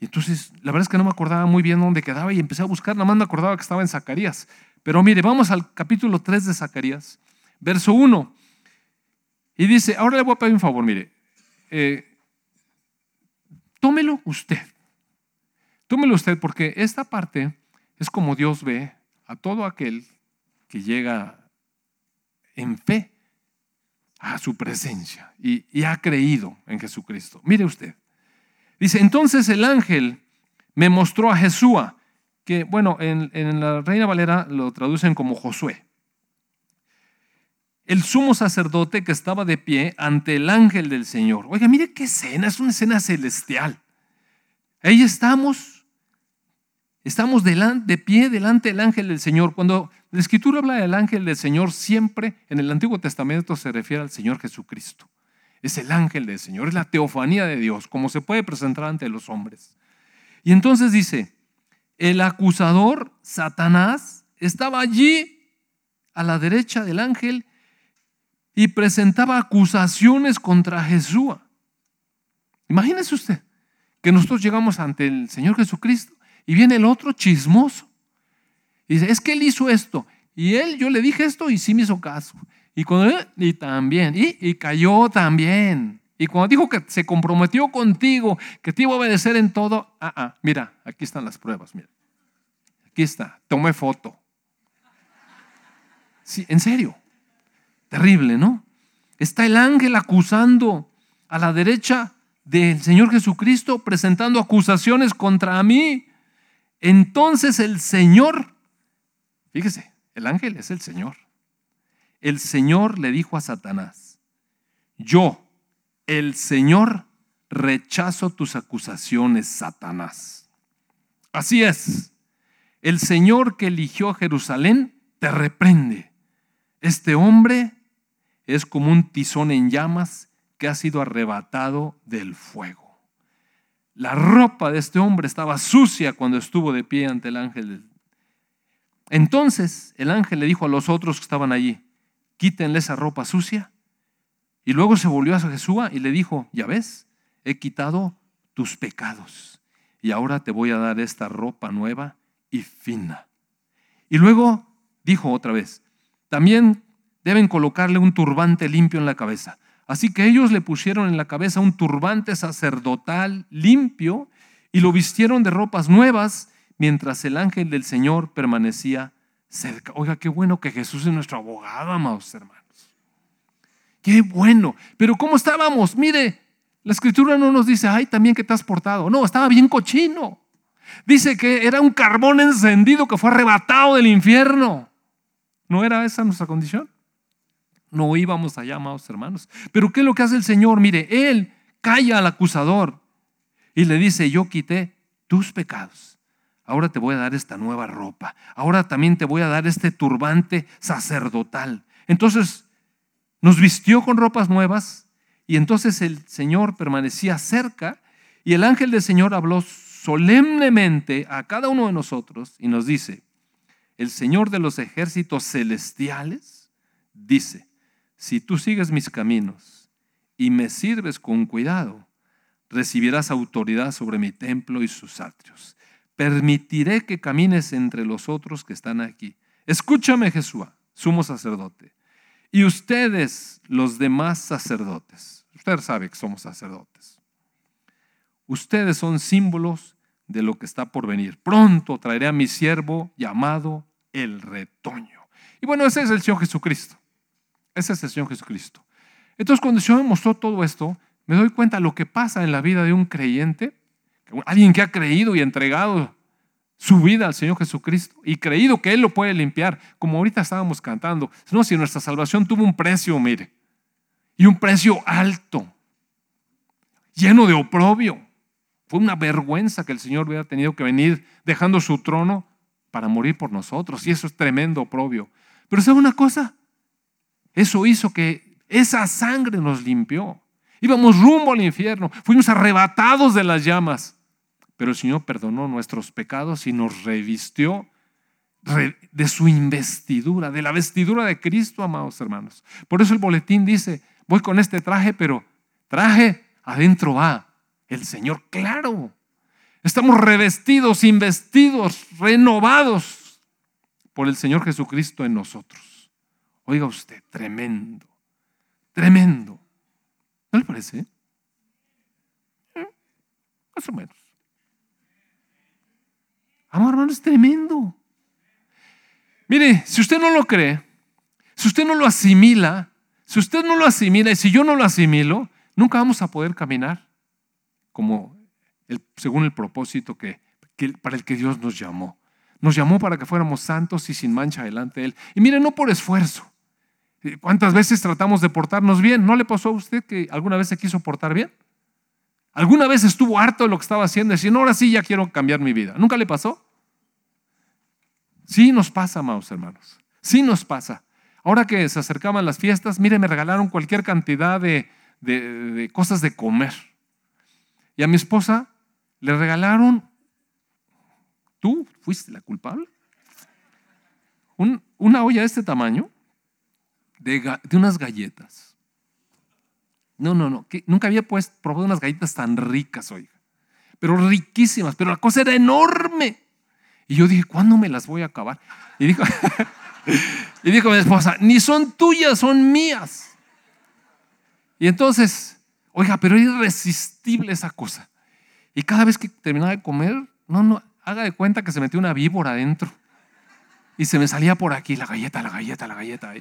Y entonces, la verdad es que no me acordaba muy bien dónde quedaba y empecé a buscar, nada más me acordaba que estaba en Zacarías. Pero mire, vamos al capítulo 3 de Zacarías, verso 1. Y dice, ahora le voy a pedir un favor, mire, eh, tómelo usted. Tómelo usted porque esta parte es como Dios ve a todo aquel que llega en fe a su presencia y, ha creído en Jesucristo. Mire usted. Dice, entonces el ángel me mostró a Jesús, que bueno, en, en la Reina Valera lo traducen como Josué. El sumo sacerdote que estaba de pie ante el ángel del Señor. Oiga, mire qué escena, es una escena celestial. Ahí estamos, estamos de pie delante del ángel del Señor. Cuando la escritura habla del ángel del Señor, siempre en el Antiguo Testamento se refiere al Señor Jesucristo. Es el ángel del Señor, es la teofanía de Dios, como se puede presentar ante los hombres. Y entonces dice, el acusador, Satanás, estaba allí a la derecha del ángel y presentaba acusaciones contra Jesús. Imagínese usted que nosotros llegamos ante el Señor Jesucristo y viene el otro chismoso. Y dice, es que él hizo esto. Y él, yo le dije esto y sí me hizo caso. Y, cuando, y también, y, cayó también. Y cuando dijo que se comprometió contigo, que te iba a obedecer en todo, ah, ah, mira, aquí están las pruebas, mira. Aquí está, tomé foto. Sí, en serio. Terrible, ¿no? Está el ángel acusando a la derecha del Señor Jesucristo presentando acusaciones contra mí. Entonces el Señor, fíjese, el ángel es el Señor. El Señor le dijo a Satanás, yo, el Señor, rechazo tus acusaciones, Satanás. Así es, el Señor que eligió a Jerusalén te reprende. Este hombre es como un tizón en llamas que ha sido arrebatado del fuego. La ropa de este hombre estaba sucia cuando estuvo de pie ante el ángel. Entonces el ángel le dijo a los otros que estaban allí, quítenle esa ropa sucia. Y luego se volvió a Jesús y le dijo, ya ves, he quitado tus pecados y ahora te voy a dar esta ropa nueva y fina. Y luego dijo otra vez, también deben colocarle un turbante limpio en la cabeza. Así que ellos le pusieron en la cabeza un turbante sacerdotal limpio y lo vistieron de ropas nuevas mientras el ángel del Señor permanecía cerca. Oiga, qué bueno que Jesús es nuestro abogado, amados hermanos. Qué bueno. Pero ¿cómo estábamos? Mire, la escritura no nos dice, ay, también que te has portado. No, estaba bien cochino. Dice que era un carbón encendido que fue arrebatado del infierno. ¿No era esa nuestra condición? No íbamos allá, amados hermanos. Pero ¿qué es lo que hace el Señor? Mire, Él calla al acusador y le dice, yo quité tus pecados. Ahora te voy a dar esta nueva ropa. Ahora también te voy a dar este turbante sacerdotal. Entonces nos vistió con ropas nuevas y entonces el Señor permanecía cerca y el ángel del Señor habló solemnemente a cada uno de nosotros y nos dice, el Señor de los ejércitos celestiales dice, si tú sigues mis caminos y me sirves con cuidado, recibirás autoridad sobre mi templo y sus atrios. Permitiré que camines entre los otros que están aquí. Escúchame, Jesús, sumo sacerdote. Y ustedes, los demás sacerdotes. Usted sabe que somos sacerdotes. Ustedes son símbolos de lo que está por venir. Pronto traeré a mi siervo llamado el retoño. Y bueno, ese es el Señor Jesucristo. Ese es el Señor Jesucristo. Entonces, cuando el Señor me mostró todo esto, me doy cuenta de lo que pasa en la vida de un creyente, alguien que ha creído y entregado su vida al Señor Jesucristo y creído que Él lo puede limpiar, como ahorita estábamos cantando. No, si nuestra salvación tuvo un precio, mire. y un precio alto, lleno de oprobio. Fue una vergüenza que el Señor hubiera tenido que venir dejando su trono para morir por nosotros. Y eso es tremendo oprobio. Pero ¿sabe una cosa? Eso hizo que esa sangre nos limpió. Íbamos rumbo al infierno. Fuimos arrebatados de las llamas. Pero el Señor perdonó nuestros pecados y nos revistió de su investidura, de la vestidura de Cristo, amados hermanos. Por eso el boletín dice, voy con este traje, pero traje adentro va el Señor. Claro, estamos revestidos, investidos, renovados por el Señor Jesucristo en nosotros. Oiga usted, tremendo, tremendo. ¿No le parece? ¿Eh? Más o menos. Amor, hermano, es tremendo. Mire, si usted no lo cree, si usted no lo asimila, si usted no lo asimila y si yo no lo asimilo, nunca vamos a poder caminar como según el propósito que, para el que Dios nos llamó. Nos llamó para que fuéramos santos y sin mancha delante de Él. Y mire, no por esfuerzo. ¿Cuántas veces tratamos de portarnos bien? ¿No le pasó a usted que alguna vez se quiso portar bien? ¿Alguna vez estuvo harto de lo que estaba haciendo y decir, no, ahora sí ya quiero cambiar mi vida? ¿Nunca le pasó? Sí nos pasa, amados hermanos. Sí nos pasa. Ahora que se acercaban las fiestas, mire, me regalaron cualquier cantidad de, cosas de comer. Y a mi esposa le regalaron, tú fuiste la culpable, una olla de este tamaño de, unas galletas. No, no, no, nunca había pues, probado unas galletas tan ricas, oiga, pero riquísimas, pero la cosa era enorme. Y yo dije, ¿cuándo me las voy a acabar? Y dijo, y dijo mi esposa, ni son tuyas, son mías. Y entonces, oiga, pero era irresistible esa cosa. Y cada vez que terminaba de comer, no, no, haga de cuenta que se metió una víbora adentro. Y se me salía por aquí la galleta, la galleta, la galleta.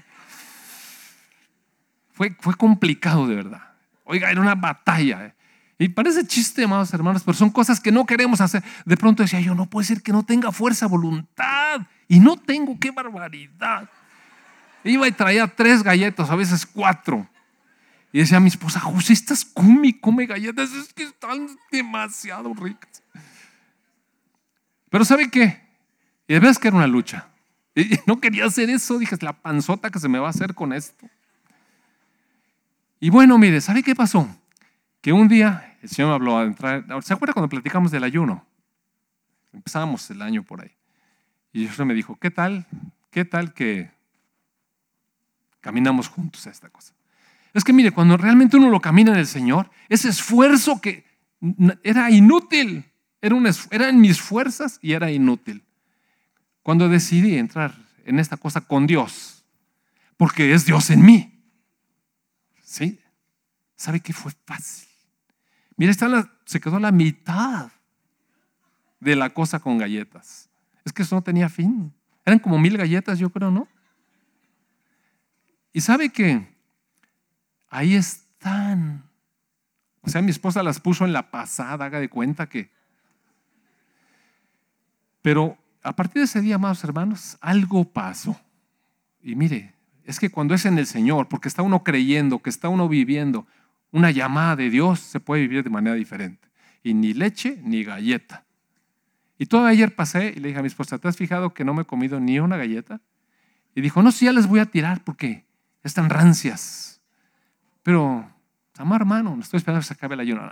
Fue, fue complicado de verdad. Oiga, era una batalla. ¿eh? Y parece chiste, amados hermanos, pero son cosas que no queremos hacer. De pronto decía yo, no puede ser que no tenga fuerza, voluntad. Y no tengo, qué barbaridad. Iba y traía tres galletas, a veces cuatro. Y decía a mi esposa, José, estás come, come galletas, es que están demasiado ricas. Pero ¿sabe qué? Y de que era una lucha. Y no quería hacer eso, dije, la panzota que se me va a hacer con esto. Y bueno, mire, ¿sabe qué pasó? Que un día el Señor me habló a entrar. ¿Se acuerda cuando platicamos del ayuno? Empezábamos el año por ahí. Y Dios me dijo, ¿qué tal? ¿Qué tal que caminamos juntos a esta cosa? Es que mire, cuando realmente uno lo camina en el Señor, ese esfuerzo que era inútil, era, un, era en mis fuerzas y era inútil. Cuando decidí entrar en esta cosa con Dios, porque es Dios en mí, ¿sí? ¿Sabe qué fue fácil? Mira, se quedó la mitad de la cosa con galletas. Es que eso no tenía fin. Eran como mil galletas, yo creo, ¿no? Y sabe que ahí están. O sea, mi esposa las puso en la pasada, haga de cuenta que. Pero a partir de ese día, amados hermanos, algo pasó. Y mire, es que cuando es en el Señor, porque está uno creyendo, que está uno viviendo, una llamada de Dios se puede vivir de manera diferente. Y ni leche ni galleta. Y todo ayer pasé y le dije a mi esposa, ¿te has fijado que no me he comido ni una galleta? Y dijo, no, sí, ya les voy a tirar porque están rancias. Pero, amar hermano, no estoy esperando que se acabe la ayuno.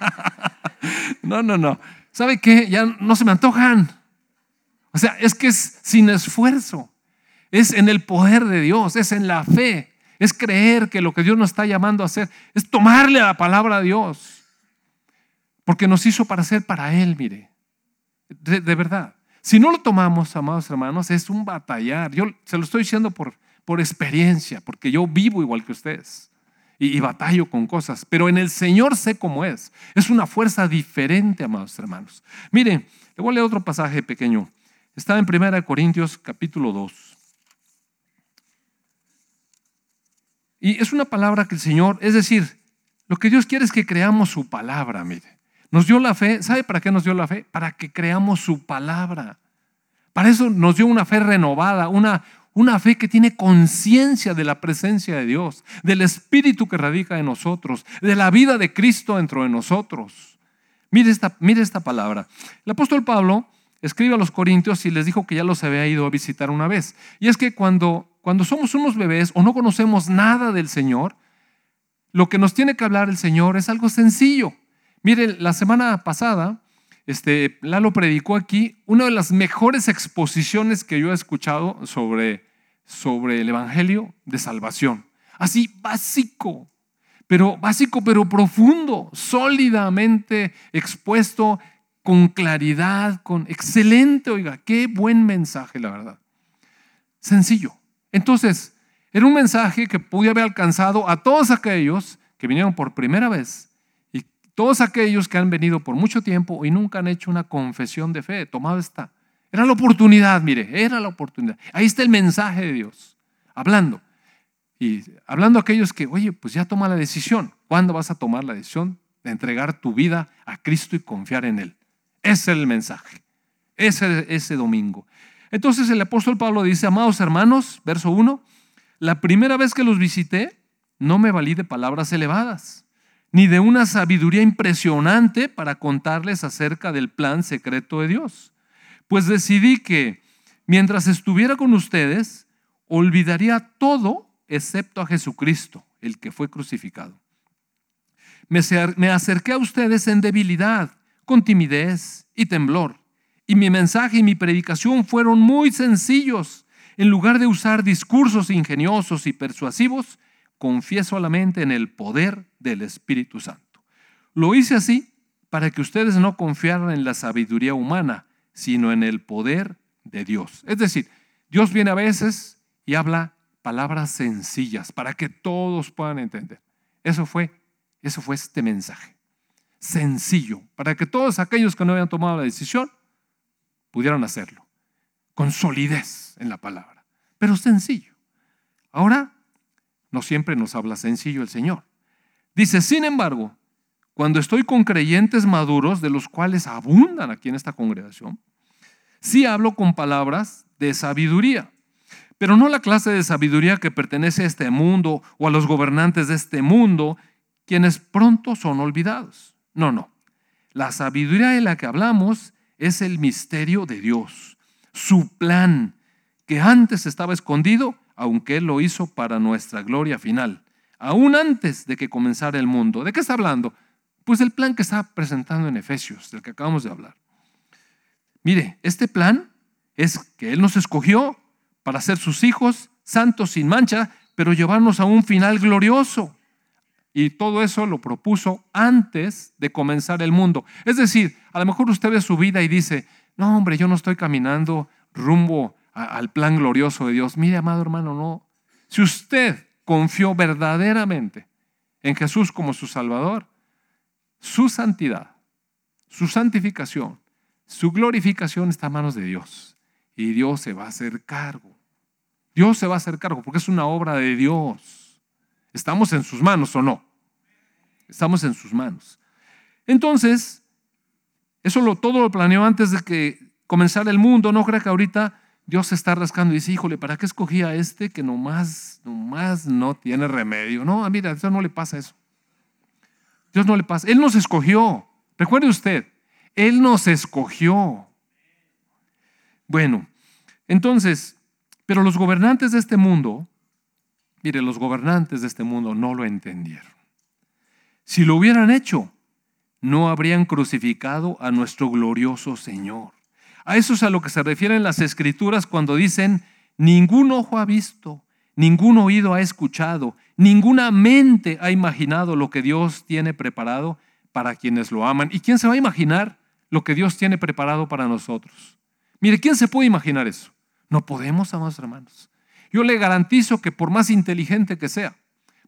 no, no, no. ¿Sabe qué? Ya no se me antojan. O sea, es que es sin esfuerzo. Es en el poder de Dios, es en la fe es creer que lo que Dios nos está llamando a hacer es tomarle a la palabra de Dios. Porque nos hizo para ser para Él, mire. De, verdad. Si no lo tomamos, amados hermanos, es un batallar. Yo se lo estoy diciendo por, por experiencia, porque yo vivo igual que ustedes y, y batallo con cosas. Pero en el Señor sé cómo es. Es una fuerza diferente, amados hermanos. Mire, le voy a leer otro pasaje pequeño. Está en 1 Corintios capítulo 2. Y es una palabra que el Señor, es decir, lo que Dios quiere es que creamos su palabra, mire. Nos dio la fe, ¿sabe para qué nos dio la fe? Para que creamos su palabra. Para eso nos dio una fe renovada, una, una fe que tiene conciencia de la presencia de Dios, del Espíritu que radica en nosotros, de la vida de Cristo dentro de nosotros. Mire esta, mire esta palabra. El apóstol Pablo escribe a los Corintios y les dijo que ya los había ido a visitar una vez. Y es que cuando, cuando somos unos bebés o no conocemos nada del Señor, lo que nos tiene que hablar el Señor es algo sencillo. Mire, la semana pasada este, Lalo predicó aquí una de las mejores exposiciones que yo he escuchado sobre, sobre el Evangelio de salvación. Así, básico, pero básico, pero profundo, sólidamente expuesto, con claridad, con excelente, oiga, qué buen mensaje, la verdad. Sencillo. Entonces, era un mensaje que pude haber alcanzado a todos aquellos que vinieron por primera vez todos aquellos que han venido por mucho tiempo y nunca han hecho una confesión de fe, tomado esta. Era la oportunidad, mire, era la oportunidad. Ahí está el mensaje de Dios, hablando. Y hablando a aquellos que, oye, pues ya toma la decisión. ¿Cuándo vas a tomar la decisión de entregar tu vida a Cristo y confiar en Él? Ese es el mensaje. Ese, ese domingo. Entonces el apóstol Pablo dice, amados hermanos, verso 1, la primera vez que los visité, no me valí de palabras elevadas ni de una sabiduría impresionante para contarles acerca del plan secreto de Dios. Pues decidí que mientras estuviera con ustedes, olvidaría todo excepto a Jesucristo, el que fue crucificado. Me acerqué a ustedes en debilidad, con timidez y temblor, y mi mensaje y mi predicación fueron muy sencillos. En lugar de usar discursos ingeniosos y persuasivos, confíe solamente en el poder del Espíritu Santo. Lo hice así para que ustedes no confiaran en la sabiduría humana, sino en el poder de Dios. Es decir, Dios viene a veces y habla palabras sencillas para que todos puedan entender. Eso fue, eso fue este mensaje. Sencillo, para que todos aquellos que no habían tomado la decisión pudieran hacerlo, con solidez en la palabra, pero sencillo. Ahora no siempre nos habla sencillo el Señor. Dice, sin embargo, cuando estoy con creyentes maduros, de los cuales abundan aquí en esta congregación, sí hablo con palabras de sabiduría, pero no la clase de sabiduría que pertenece a este mundo o a los gobernantes de este mundo, quienes pronto son olvidados. No, no. La sabiduría de la que hablamos es el misterio de Dios, su plan, que antes estaba escondido aunque Él lo hizo para nuestra gloria final, aún antes de que comenzara el mundo. ¿De qué está hablando? Pues del plan que está presentando en Efesios, del que acabamos de hablar. Mire, este plan es que Él nos escogió para ser sus hijos, santos sin mancha, pero llevarnos a un final glorioso. Y todo eso lo propuso antes de comenzar el mundo. Es decir, a lo mejor usted ve su vida y dice, no hombre, yo no estoy caminando rumbo al plan glorioso de Dios. Mire, amado hermano, no. Si usted confió verdaderamente en Jesús como su Salvador, su santidad, su santificación, su glorificación está en manos de Dios. Y Dios se va a hacer cargo. Dios se va a hacer cargo porque es una obra de Dios. ¿Estamos en sus manos o no? Estamos en sus manos. Entonces, eso todo lo planeó antes de que comenzara el mundo. No crea que ahorita Dios se está rascando y dice, híjole, ¿para qué escogí a este que nomás, nomás no tiene remedio? No, mira, a Dios no le pasa eso. Dios no le pasa. Él nos escogió. Recuerde usted, Él nos escogió. Bueno, entonces, pero los gobernantes de este mundo, mire, los gobernantes de este mundo no lo entendieron. Si lo hubieran hecho, no habrían crucificado a nuestro glorioso Señor. A eso es a lo que se refieren las escrituras cuando dicen, ningún ojo ha visto, ningún oído ha escuchado, ninguna mente ha imaginado lo que Dios tiene preparado para quienes lo aman. ¿Y quién se va a imaginar lo que Dios tiene preparado para nosotros? Mire, ¿quién se puede imaginar eso? No podemos, amados hermanos. Yo le garantizo que por más inteligente que sea,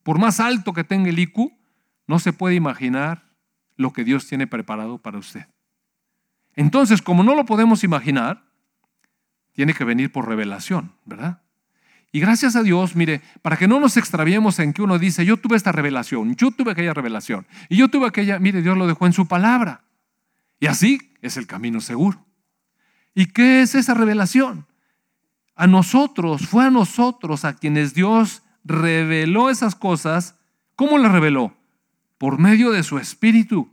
por más alto que tenga el IQ, no se puede imaginar lo que Dios tiene preparado para usted. Entonces, como no lo podemos imaginar, tiene que venir por revelación, ¿verdad? Y gracias a Dios, mire, para que no nos extraviemos en que uno dice, yo tuve esta revelación, yo tuve aquella revelación, y yo tuve aquella, mire, Dios lo dejó en su palabra. Y así es el camino seguro. ¿Y qué es esa revelación? A nosotros, fue a nosotros a quienes Dios reveló esas cosas. ¿Cómo las reveló? Por medio de su espíritu.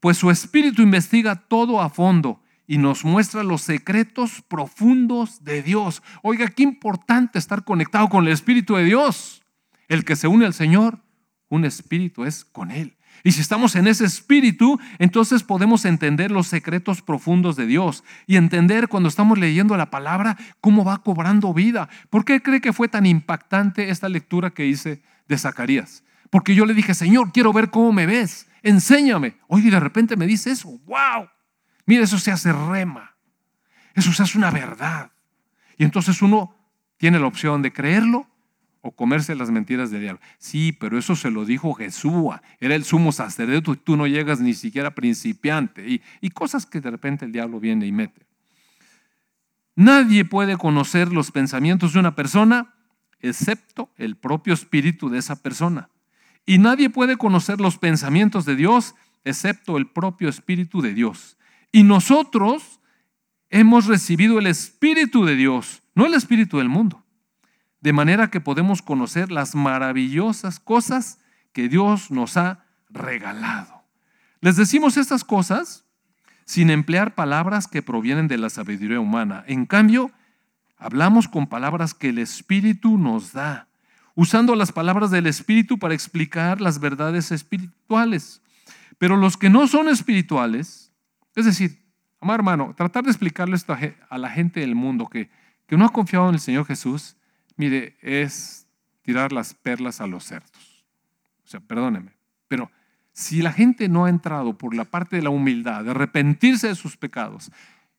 Pues su espíritu investiga todo a fondo y nos muestra los secretos profundos de Dios. Oiga, qué importante estar conectado con el Espíritu de Dios. El que se une al Señor, un espíritu es con Él. Y si estamos en ese espíritu, entonces podemos entender los secretos profundos de Dios y entender cuando estamos leyendo la palabra cómo va cobrando vida. ¿Por qué cree que fue tan impactante esta lectura que hice de Zacarías? Porque yo le dije, Señor, quiero ver cómo me ves, enséñame. Oye, de repente me dice eso, wow. Mira, eso se hace rema, eso se hace una verdad. Y entonces uno tiene la opción de creerlo o comerse las mentiras del diablo. Sí, pero eso se lo dijo Jesús. Era el sumo sacerdote y tú no llegas ni siquiera principiante. Y, y cosas que de repente el diablo viene y mete. Nadie puede conocer los pensamientos de una persona excepto el propio espíritu de esa persona. Y nadie puede conocer los pensamientos de Dios excepto el propio espíritu de Dios. Y nosotros hemos recibido el espíritu de Dios, no el espíritu del mundo de manera que podemos conocer las maravillosas cosas que Dios nos ha regalado. Les decimos estas cosas sin emplear palabras que provienen de la sabiduría humana. En cambio, hablamos con palabras que el Espíritu nos da, usando las palabras del Espíritu para explicar las verdades espirituales. Pero los que no son espirituales, es decir, amado hermano, tratar de explicarle esto a la gente del mundo que, que no ha confiado en el Señor Jesús, mire, es tirar las perlas a los cerdos. O sea, perdóneme, pero si la gente no ha entrado por la parte de la humildad, de arrepentirse de sus pecados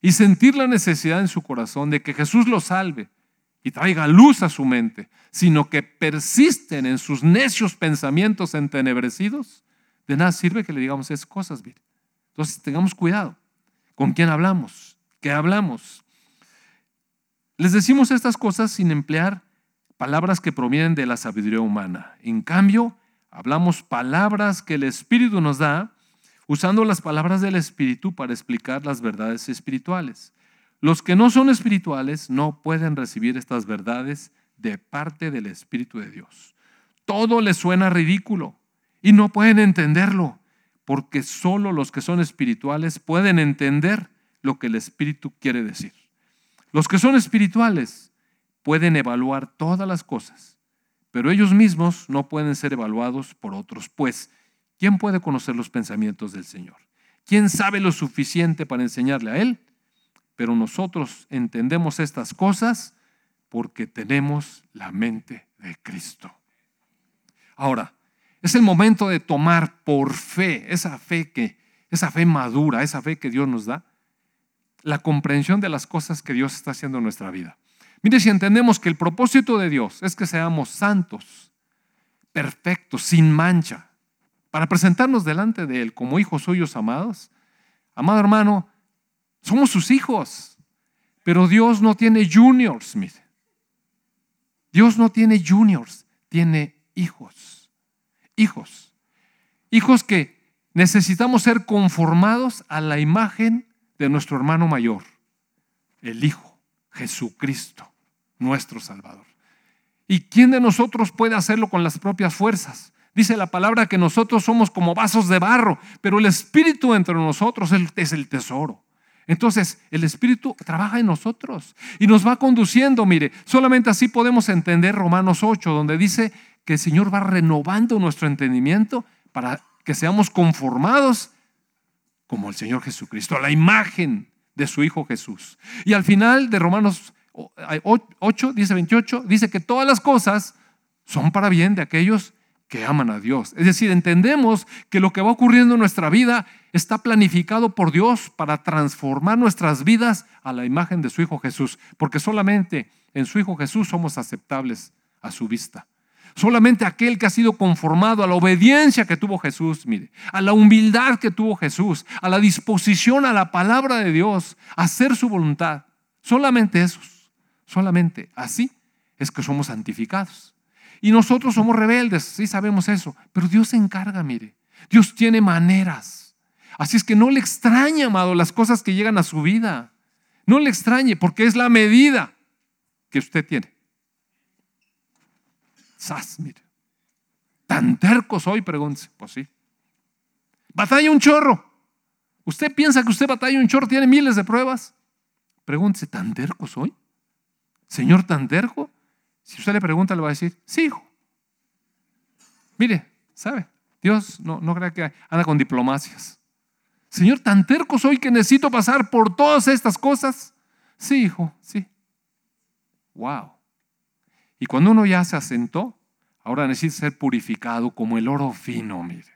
y sentir la necesidad en su corazón de que Jesús los salve y traiga luz a su mente, sino que persisten en sus necios pensamientos entenebrecidos, de nada sirve que le digamos esas cosas. Mire. Entonces tengamos cuidado con quién hablamos, qué hablamos. Les decimos estas cosas sin emplear palabras que provienen de la sabiduría humana. En cambio, hablamos palabras que el Espíritu nos da, usando las palabras del Espíritu para explicar las verdades espirituales. Los que no son espirituales no pueden recibir estas verdades de parte del Espíritu de Dios. Todo les suena ridículo y no pueden entenderlo, porque solo los que son espirituales pueden entender lo que el Espíritu quiere decir. Los que son espirituales pueden evaluar todas las cosas, pero ellos mismos no pueden ser evaluados por otros, pues ¿quién puede conocer los pensamientos del Señor? ¿Quién sabe lo suficiente para enseñarle a Él? Pero nosotros entendemos estas cosas porque tenemos la mente de Cristo. Ahora, es el momento de tomar por fe, esa fe que, esa fe madura, esa fe que Dios nos da, la comprensión de las cosas que Dios está haciendo en nuestra vida. Mire, si entendemos que el propósito de Dios es que seamos santos, perfectos, sin mancha, para presentarnos delante de Él como hijos suyos amados, amado hermano, somos sus hijos, pero Dios no tiene juniors, mire. Dios no tiene juniors, tiene hijos, hijos, hijos que necesitamos ser conformados a la imagen de nuestro hermano mayor, el Hijo, Jesucristo nuestro Salvador. ¿Y quién de nosotros puede hacerlo con las propias fuerzas? Dice la palabra que nosotros somos como vasos de barro, pero el Espíritu entre nosotros es el tesoro. Entonces, el Espíritu trabaja en nosotros y nos va conduciendo. Mire, solamente así podemos entender Romanos 8, donde dice que el Señor va renovando nuestro entendimiento para que seamos conformados como el Señor Jesucristo, a la imagen de su Hijo Jesús. Y al final de Romanos 8, dice 28, dice que todas las cosas son para bien de aquellos que aman a Dios. Es decir, entendemos que lo que va ocurriendo en nuestra vida está planificado por Dios para transformar nuestras vidas a la imagen de su Hijo Jesús, porque solamente en su Hijo Jesús somos aceptables a su vista. Solamente aquel que ha sido conformado a la obediencia que tuvo Jesús, mire, a la humildad que tuvo Jesús, a la disposición a la palabra de Dios, a hacer su voluntad. Solamente esos Solamente así es que somos santificados. Y nosotros somos rebeldes, sí sabemos eso, pero Dios se encarga, mire. Dios tiene maneras. Así es que no le extrañe, amado, las cosas que llegan a su vida. No le extrañe, porque es la medida que usted tiene. Sas, mire. ¿Tan terco soy? Pregúntese. Pues sí. Batalla un chorro. ¿Usted piensa que usted batalla un chorro? ¿Tiene miles de pruebas? Pregúntese, ¿tan terco soy? ¿Señor tan terco? Si usted le pregunta, le va a decir, sí, hijo. Mire, ¿sabe? Dios no, no crea que anda con diplomacias. Señor, tan terco soy que necesito pasar por todas estas cosas. Sí, hijo, sí. Wow. Y cuando uno ya se asentó, ahora necesita ser purificado como el oro fino, mire.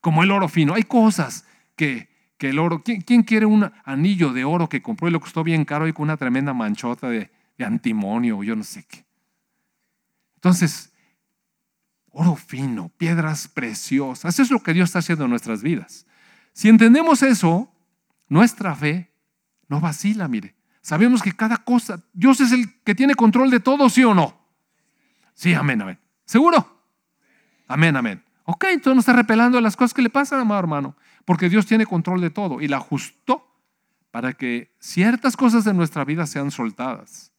Como el oro fino. Hay cosas que, que el oro. ¿quién, quiere un anillo de oro que compró y lo costó bien caro y con una tremenda manchota de, de antimonio o yo no sé qué? Entonces, oro fino, piedras preciosas. Eso es lo que Dios está haciendo en nuestras vidas. Si entendemos eso, nuestra fe no vacila, mire. Sabemos que cada cosa, Dios es el que tiene control de todo, ¿sí o no? Sí, amén, amén. ¿Seguro? Amén, amén. Ok, entonces no está repelando las cosas que le pasan, amado hermano, porque Dios tiene control de todo y la ajustó para que ciertas cosas de nuestra vida sean soltadas,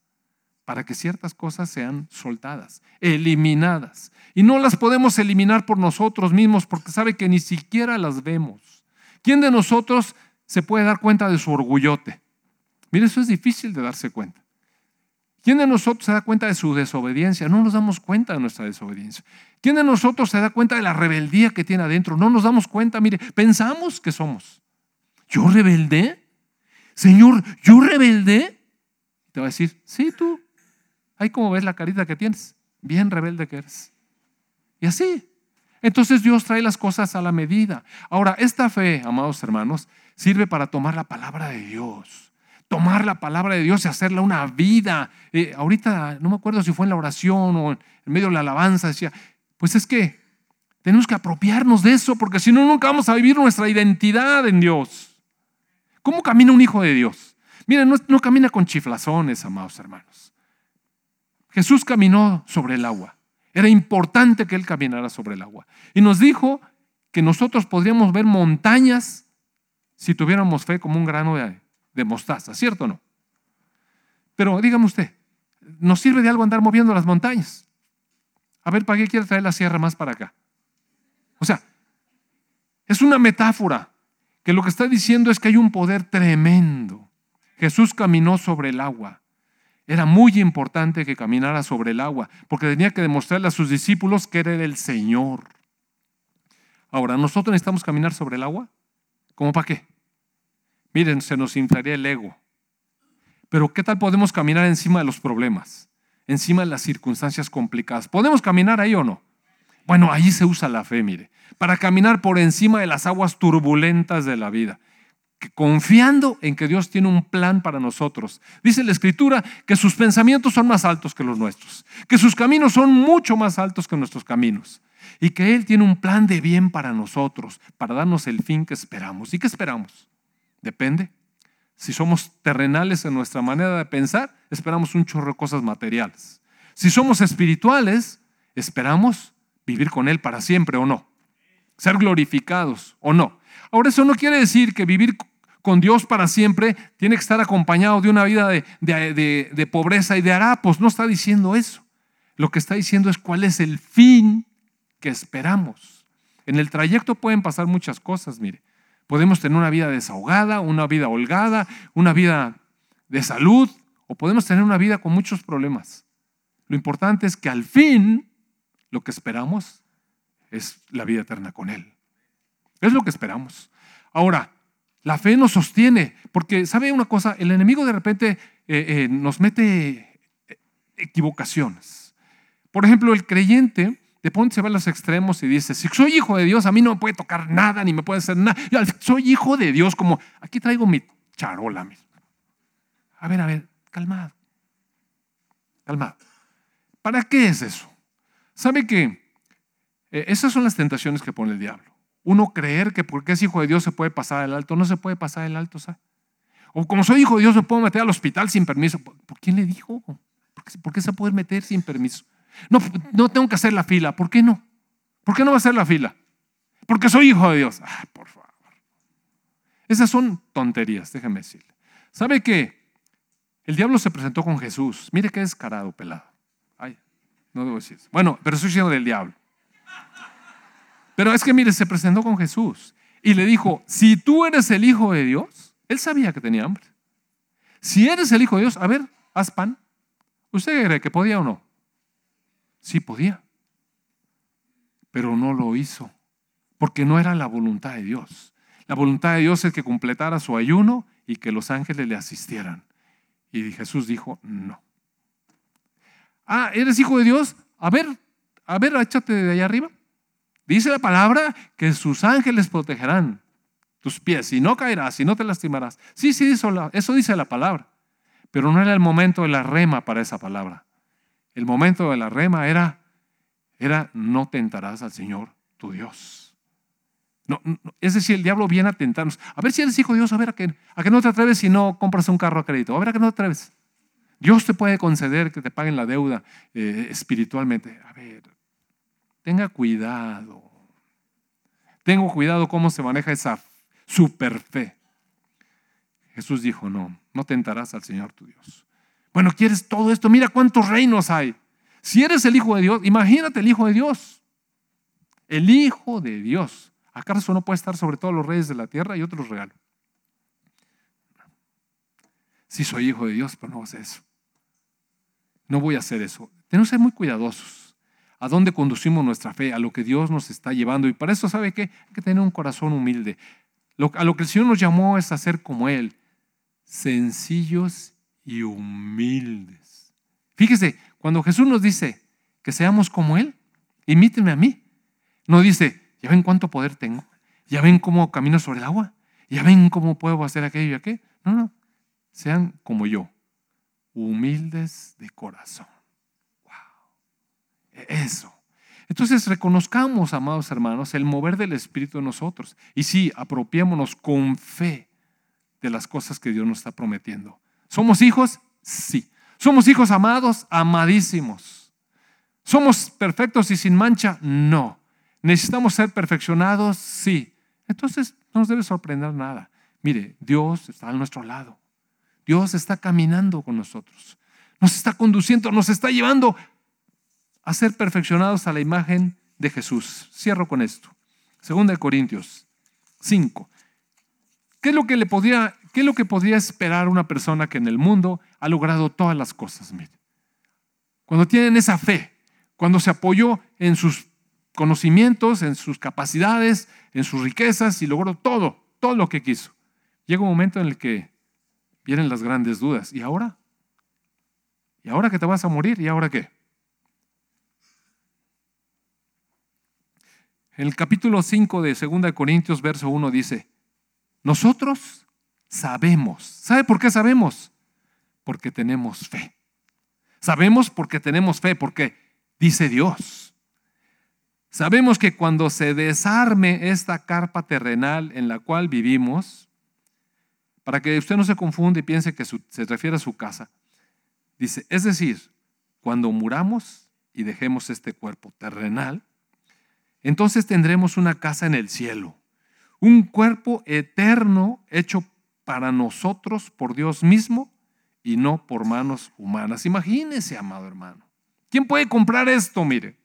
para que ciertas cosas sean soltadas, eliminadas. Y no las podemos eliminar por nosotros mismos porque sabe que ni siquiera las vemos. ¿Quién de nosotros se puede dar cuenta de su orgullote? Mire, eso es difícil de darse cuenta. ¿Quién de nosotros se da cuenta de su desobediencia? No nos damos cuenta de nuestra desobediencia. ¿Quién de nosotros se da cuenta de la rebeldía que tiene adentro? No nos damos cuenta. Mire, pensamos que somos. ¿Yo rebeldé? Señor, ¿yo rebeldé? Te va a decir, sí, tú. Ahí como ves la carita que tienes. Bien rebelde que eres. Y así. Entonces Dios trae las cosas a la medida. Ahora, esta fe, amados hermanos, sirve para tomar la palabra de Dios tomar la palabra de Dios y hacerla una vida. Eh, ahorita no me acuerdo si fue en la oración o en medio de la alabanza, decía, pues es que tenemos que apropiarnos de eso, porque si no, nunca vamos a vivir nuestra identidad en Dios. ¿Cómo camina un hijo de Dios? Miren, no, no camina con chiflazones, amados hermanos. Jesús caminó sobre el agua. Era importante que Él caminara sobre el agua. Y nos dijo que nosotros podríamos ver montañas si tuviéramos fe como un grano de, de mostaza, ¿cierto o no? Pero dígame usted, ¿nos sirve de algo andar moviendo las montañas? A ver, ¿para qué quiere traer la sierra más para acá? O sea, es una metáfora que lo que está diciendo es que hay un poder tremendo. Jesús caminó sobre el agua. Era muy importante que caminara sobre el agua, porque tenía que demostrarle a sus discípulos que era el Señor. Ahora, ¿nosotros necesitamos caminar sobre el agua? ¿Cómo para qué? Miren, se nos inflaría el ego. Pero ¿qué tal podemos caminar encima de los problemas? Encima de las circunstancias complicadas. ¿Podemos caminar ahí o no? Bueno, ahí se usa la fe, mire, para caminar por encima de las aguas turbulentas de la vida, confiando en que Dios tiene un plan para nosotros. Dice la Escritura que sus pensamientos son más altos que los nuestros, que sus caminos son mucho más altos que nuestros caminos y que Él tiene un plan de bien para nosotros, para darnos el fin que esperamos. ¿Y qué esperamos? Depende. Si somos terrenales en nuestra manera de pensar, esperamos un chorro de cosas materiales. Si somos espirituales, esperamos vivir con Él para siempre o no. Ser glorificados o no. Ahora eso no quiere decir que vivir con Dios para siempre tiene que estar acompañado de una vida de, pobreza y de harapos. No está diciendo eso. Lo que está diciendo es cuál es el fin que esperamos. En el trayecto pueden pasar muchas cosas, mire. Podemos tener una vida desahogada, una vida holgada, una vida de salud, o podemos tener una vida con muchos problemas. Lo importante es que al fin lo que esperamos es la vida eterna con Él. Es lo que esperamos. Ahora, la fe nos sostiene, porque sabe una cosa, el enemigo de repente eh, eh, nos mete equivocaciones. Por ejemplo, el creyente de pronto se va a los extremos y dice, si soy hijo de Dios, a mí no me puede tocar nada, ni me puede hacer nada. Yo soy hijo de Dios, como aquí traigo mi charola. A ver, a ver, calmado. Calmado. ¿Para qué es eso? ¿Sabe que eh, esas son las tentaciones que pone el diablo? Uno creer que porque es hijo de Dios se puede pasar el alto. No se puede pasar el alto, ¿sabe? O como soy hijo de Dios, me puedo meter al hospital sin permiso. ¿Por, quién le dijo? ¿Por qué se puede meter sin permiso? No, no tengo que hacer la fila. ¿Por qué no? ¿Por qué no va a hacer la fila? Porque soy hijo de Dios. Ah, por favor. Esas son tonterías, déjeme decirle. ¿Sabe que El diablo se presentó con Jesús. Mire qué descarado, pelado. Ay, no debo decir eso. Bueno, pero estoy diciendo del diablo. Pero es que mire, se presentó con Jesús y le dijo, si tú eres el Hijo de Dios, él sabía que tenía hambre. Si eres el Hijo de Dios, a ver, haz pan. ¿Usted cree que podía o no? Sí podía, pero no lo hizo, porque no era la voluntad de Dios. La voluntad de Dios es que completara su ayuno y que los ángeles le asistieran. Y Jesús dijo, no. Ah, ¿eres hijo de Dios? A ver, a ver, échate de allá arriba. Dice la palabra que sus ángeles protegerán tus pies y no caerás y no te lastimarás. Sí, sí, eso, eso dice la palabra. Pero no era el momento de la rema para esa palabra. El momento de la rema era, era no tentarás al Señor tu Dios. No, es decir, el diablo viene a tentarnos. A ver si eres hijo de Dios, a ver a que, a que no te atreves si no compras un carro a crédito. A ver a que no te atreves. Dios te puede conceder que te paguen la deuda eh, espiritualmente. A ver, Tenga cuidado. Tengo cuidado cómo se maneja esa super fe. Jesús dijo, no, no tentarás al Señor tu Dios. Bueno, ¿quieres todo esto? Mira cuántos reinos hay. Si eres el Hijo de Dios, imagínate el Hijo de Dios. El Hijo de Dios. ¿Acaso no puede estar sobre todos los reyes de la tierra? Y otros regalos. Sí soy hijo de Dios, pero no voy a hacer eso. No voy a hacer eso. Tenemos que ser muy cuidadosos a dónde conducimos nuestra fe, a lo que Dios nos está llevando. Y para eso, ¿sabe qué? Hay que tener un corazón humilde. a lo que el Señor nos llamó es a ser como Él, sencillos y humildes. Fíjese, cuando Jesús nos dice que seamos como Él, imítenme a mí. No dice, ya ven cuánto poder tengo, ya ven cómo camino sobre el agua, ya ven cómo puedo hacer aquello y aquello. No, no, sean como yo, humildes de corazón. Eso. Entonces reconozcamos, amados hermanos, el mover del Espíritu en nosotros. Y sí, apropiémonos con fe de las cosas que Dios nos está prometiendo. ¿Somos hijos? Sí. ¿Somos hijos amados? Amadísimos. ¿Somos perfectos y sin mancha? No. ¿Necesitamos ser perfeccionados? Sí. Entonces no nos debe sorprender nada. Mire, Dios está a nuestro lado. Dios está caminando con nosotros. Nos está conduciendo, nos está llevando a ser perfeccionados a la imagen de Jesús. Cierro con esto. Segunda de Corintios 5. ¿Qué es lo que le podría, qué es lo que podría esperar una persona que en el mundo ha logrado todas las cosas? Mire. Cuando tienen esa fe, cuando se apoyó en sus conocimientos, en sus capacidades, en sus riquezas y logró todo, todo lo que quiso. Llega un momento en el que vienen las grandes dudas. ¿Y ahora? ¿Y ahora que te vas a morir? ¿Y ahora qué? En el capítulo 5 de 2 Corintios, verso 1 dice, nosotros sabemos. ¿Sabe por qué sabemos? Porque tenemos fe. Sabemos porque tenemos fe, porque dice Dios. Sabemos que cuando se desarme esta carpa terrenal en la cual vivimos, para que usted no se confunda y piense que se refiere a su casa, dice, es decir, cuando muramos y dejemos este cuerpo terrenal, entonces tendremos una casa en el cielo, un cuerpo eterno hecho para nosotros por Dios mismo y no por manos humanas. Imagínese, amado hermano. ¿Quién puede comprar esto? Mire.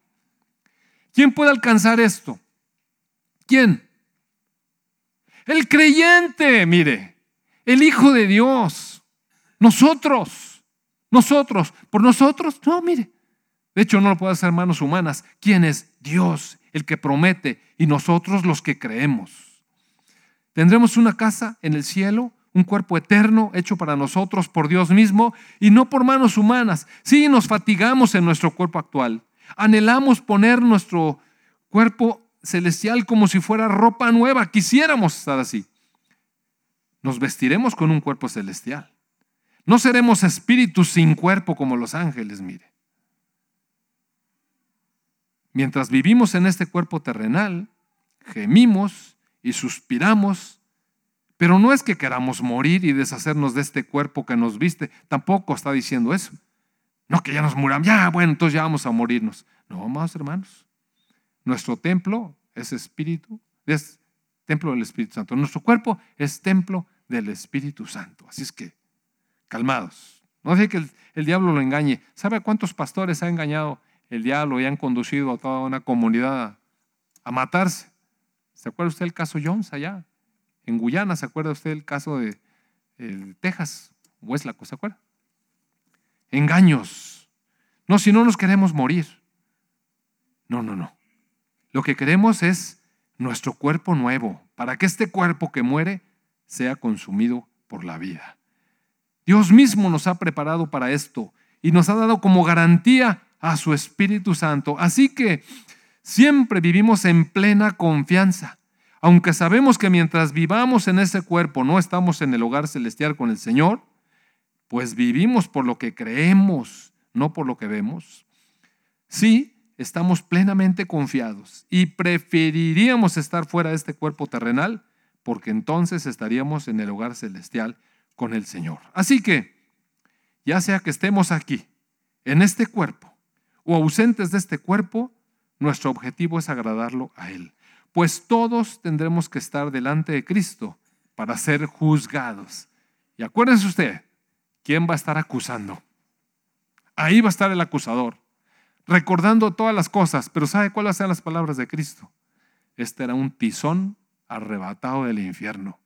¿Quién puede alcanzar esto? ¿Quién? El creyente, mire. El Hijo de Dios. Nosotros. Nosotros. ¿Por nosotros? No, mire. De hecho, no lo puede hacer manos humanas. ¿Quién es? Dios el que promete, y nosotros los que creemos. Tendremos una casa en el cielo, un cuerpo eterno hecho para nosotros por Dios mismo y no por manos humanas. Sí, nos fatigamos en nuestro cuerpo actual. Anhelamos poner nuestro cuerpo celestial como si fuera ropa nueva. Quisiéramos estar así. Nos vestiremos con un cuerpo celestial. No seremos espíritus sin cuerpo como los ángeles, mire. Mientras vivimos en este cuerpo terrenal, gemimos y suspiramos, pero no es que queramos morir y deshacernos de este cuerpo que nos viste, tampoco está diciendo eso. No que ya nos muramos, ya, bueno, entonces ya vamos a morirnos. No, más hermanos. Nuestro templo es espíritu, es templo del Espíritu Santo. Nuestro cuerpo es templo del Espíritu Santo. Así es que, calmados, No deje que el, diablo lo engañe. ¿Sabe cuántos pastores ha engañado el diablo y han conducido a toda una comunidad a matarse? ¿Se acuerda usted el caso Jones allá? En Guyana, ¿se acuerda usted el caso de Texas, Westlaco, ¿se acuerda? Engaños. No, si no nos queremos morir. No, no, no. Lo que queremos es nuestro cuerpo nuevo, para que este cuerpo que muere sea consumido por la vida. Dios mismo nos ha preparado para esto y nos ha dado como garantía a su Espíritu Santo. Así que siempre vivimos en plena confianza. Aunque sabemos que mientras vivamos en ese cuerpo no estamos en el hogar celestial con el Señor, pues vivimos por lo que creemos, no por lo que vemos. Sí, estamos plenamente confiados y preferiríamos estar fuera de este cuerpo terrenal porque entonces estaríamos en el hogar celestial con el Señor. Así que, ya sea que estemos aquí, en este cuerpo, o ausentes de este cuerpo, nuestro objetivo es agradarlo a Él. Pues todos tendremos que estar delante de Cristo para ser juzgados. Y acuérdense usted, ¿quién va a estar acusando? Ahí va a estar el acusador, recordando todas las cosas, pero ¿sabe cuáles sean las palabras de Cristo? Este era un tizón arrebatado del infierno.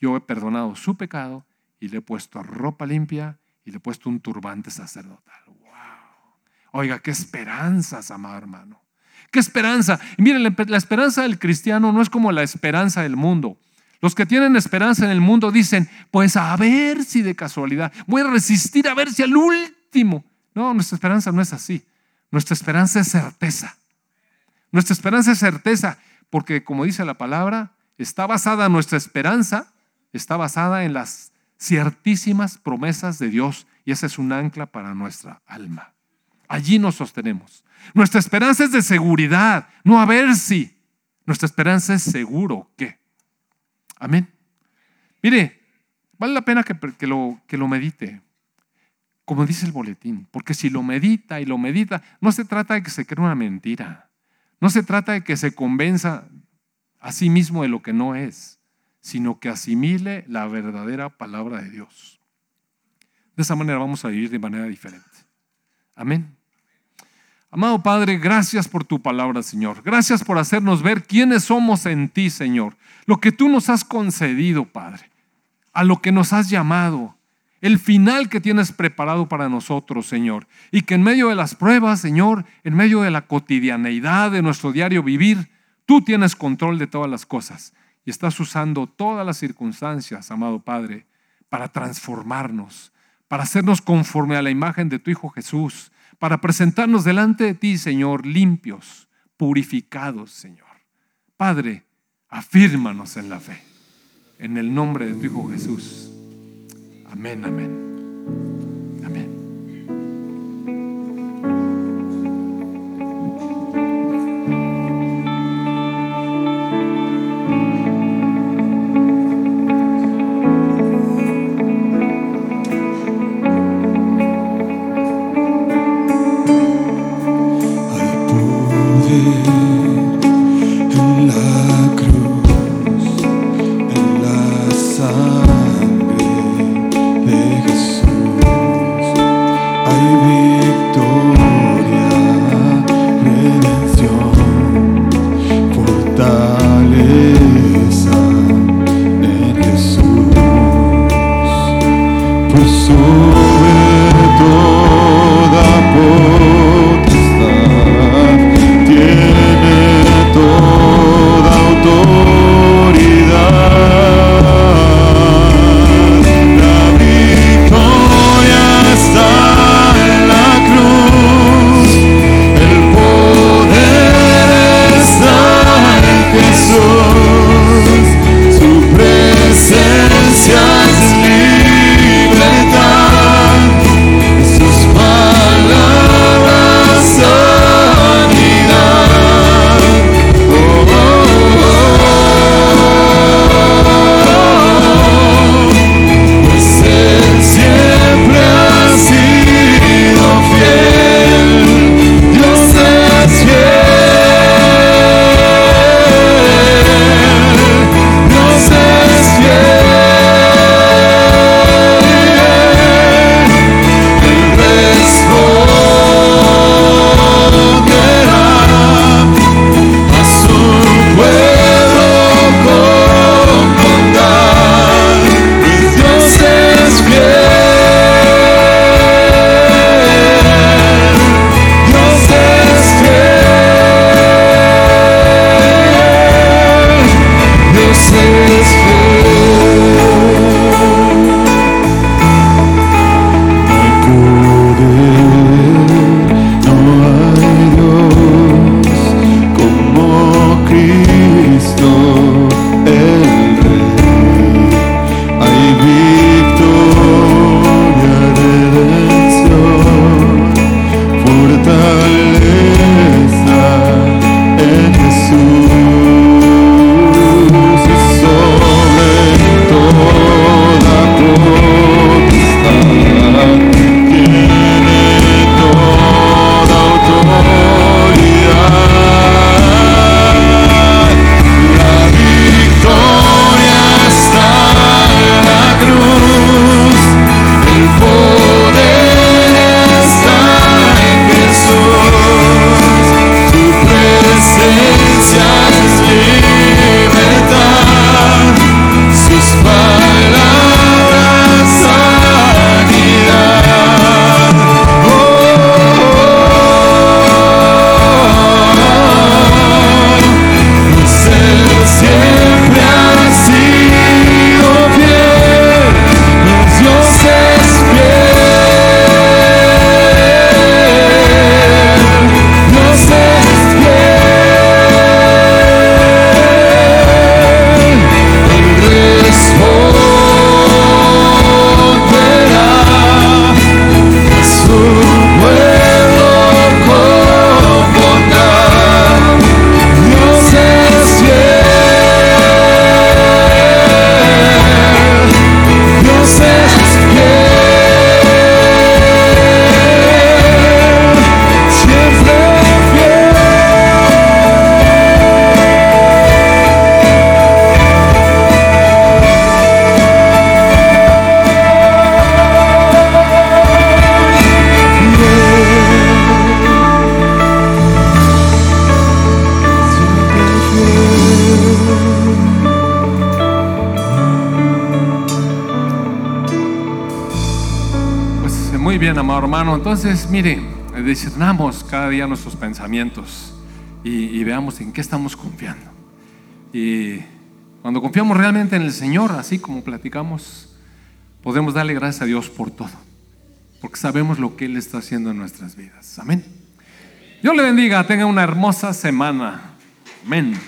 Yo he perdonado su pecado y le he puesto ropa limpia y le he puesto un turbante sacerdotal. ¡Wow! Oiga, qué esperanzas, amado hermano. ¡Qué esperanza! Miren, la esperanza del cristiano no es como la esperanza del mundo. Los que tienen esperanza en el mundo dicen, pues a ver si de casualidad, voy a resistir a ver si al último. No, nuestra esperanza no es así. Nuestra esperanza es certeza. Nuestra esperanza es certeza, porque como dice la palabra, está basada nuestra esperanza está basada en las ciertísimas promesas de Dios y esa es un ancla para nuestra alma. Allí nos sostenemos. Nuestra esperanza es de seguridad, no a ver si. Nuestra esperanza es seguro que. Amén. Mire, vale la pena que, que, lo, que lo medite, como dice el boletín, porque si lo medita y lo medita, no se trata de que se crea una mentira, no se trata de que se convenza a sí mismo de lo que no es sino que asimile la verdadera palabra de Dios. De esa manera vamos a vivir de manera diferente. Amén. Amado Padre, gracias por tu palabra, Señor. Gracias por hacernos ver quiénes somos en ti, Señor. Lo que tú nos has concedido, Padre. A lo que nos has llamado. El final que tienes preparado para nosotros, Señor. Y que en medio de las pruebas, Señor, en medio de la cotidianeidad de nuestro diario vivir, tú tienes control de todas las cosas y estás usando todas las circunstancias, amado Padre, para transformarnos, para hacernos conforme a la imagen de tu Hijo Jesús, para presentarnos delante de ti, Señor, limpios, purificados, Señor. Padre, afírmanos en la fe. En el nombre de tu Hijo Jesús. Amén, amén. Mire, discernamos cada día nuestros pensamientos y, veamos en qué estamos confiando. Y cuando confiamos realmente en el Señor, así como platicamos, podemos darle gracias a Dios por todo, porque sabemos lo que Él está haciendo en nuestras vidas. Amén. Dios le bendiga, tenga una hermosa semana. Amén.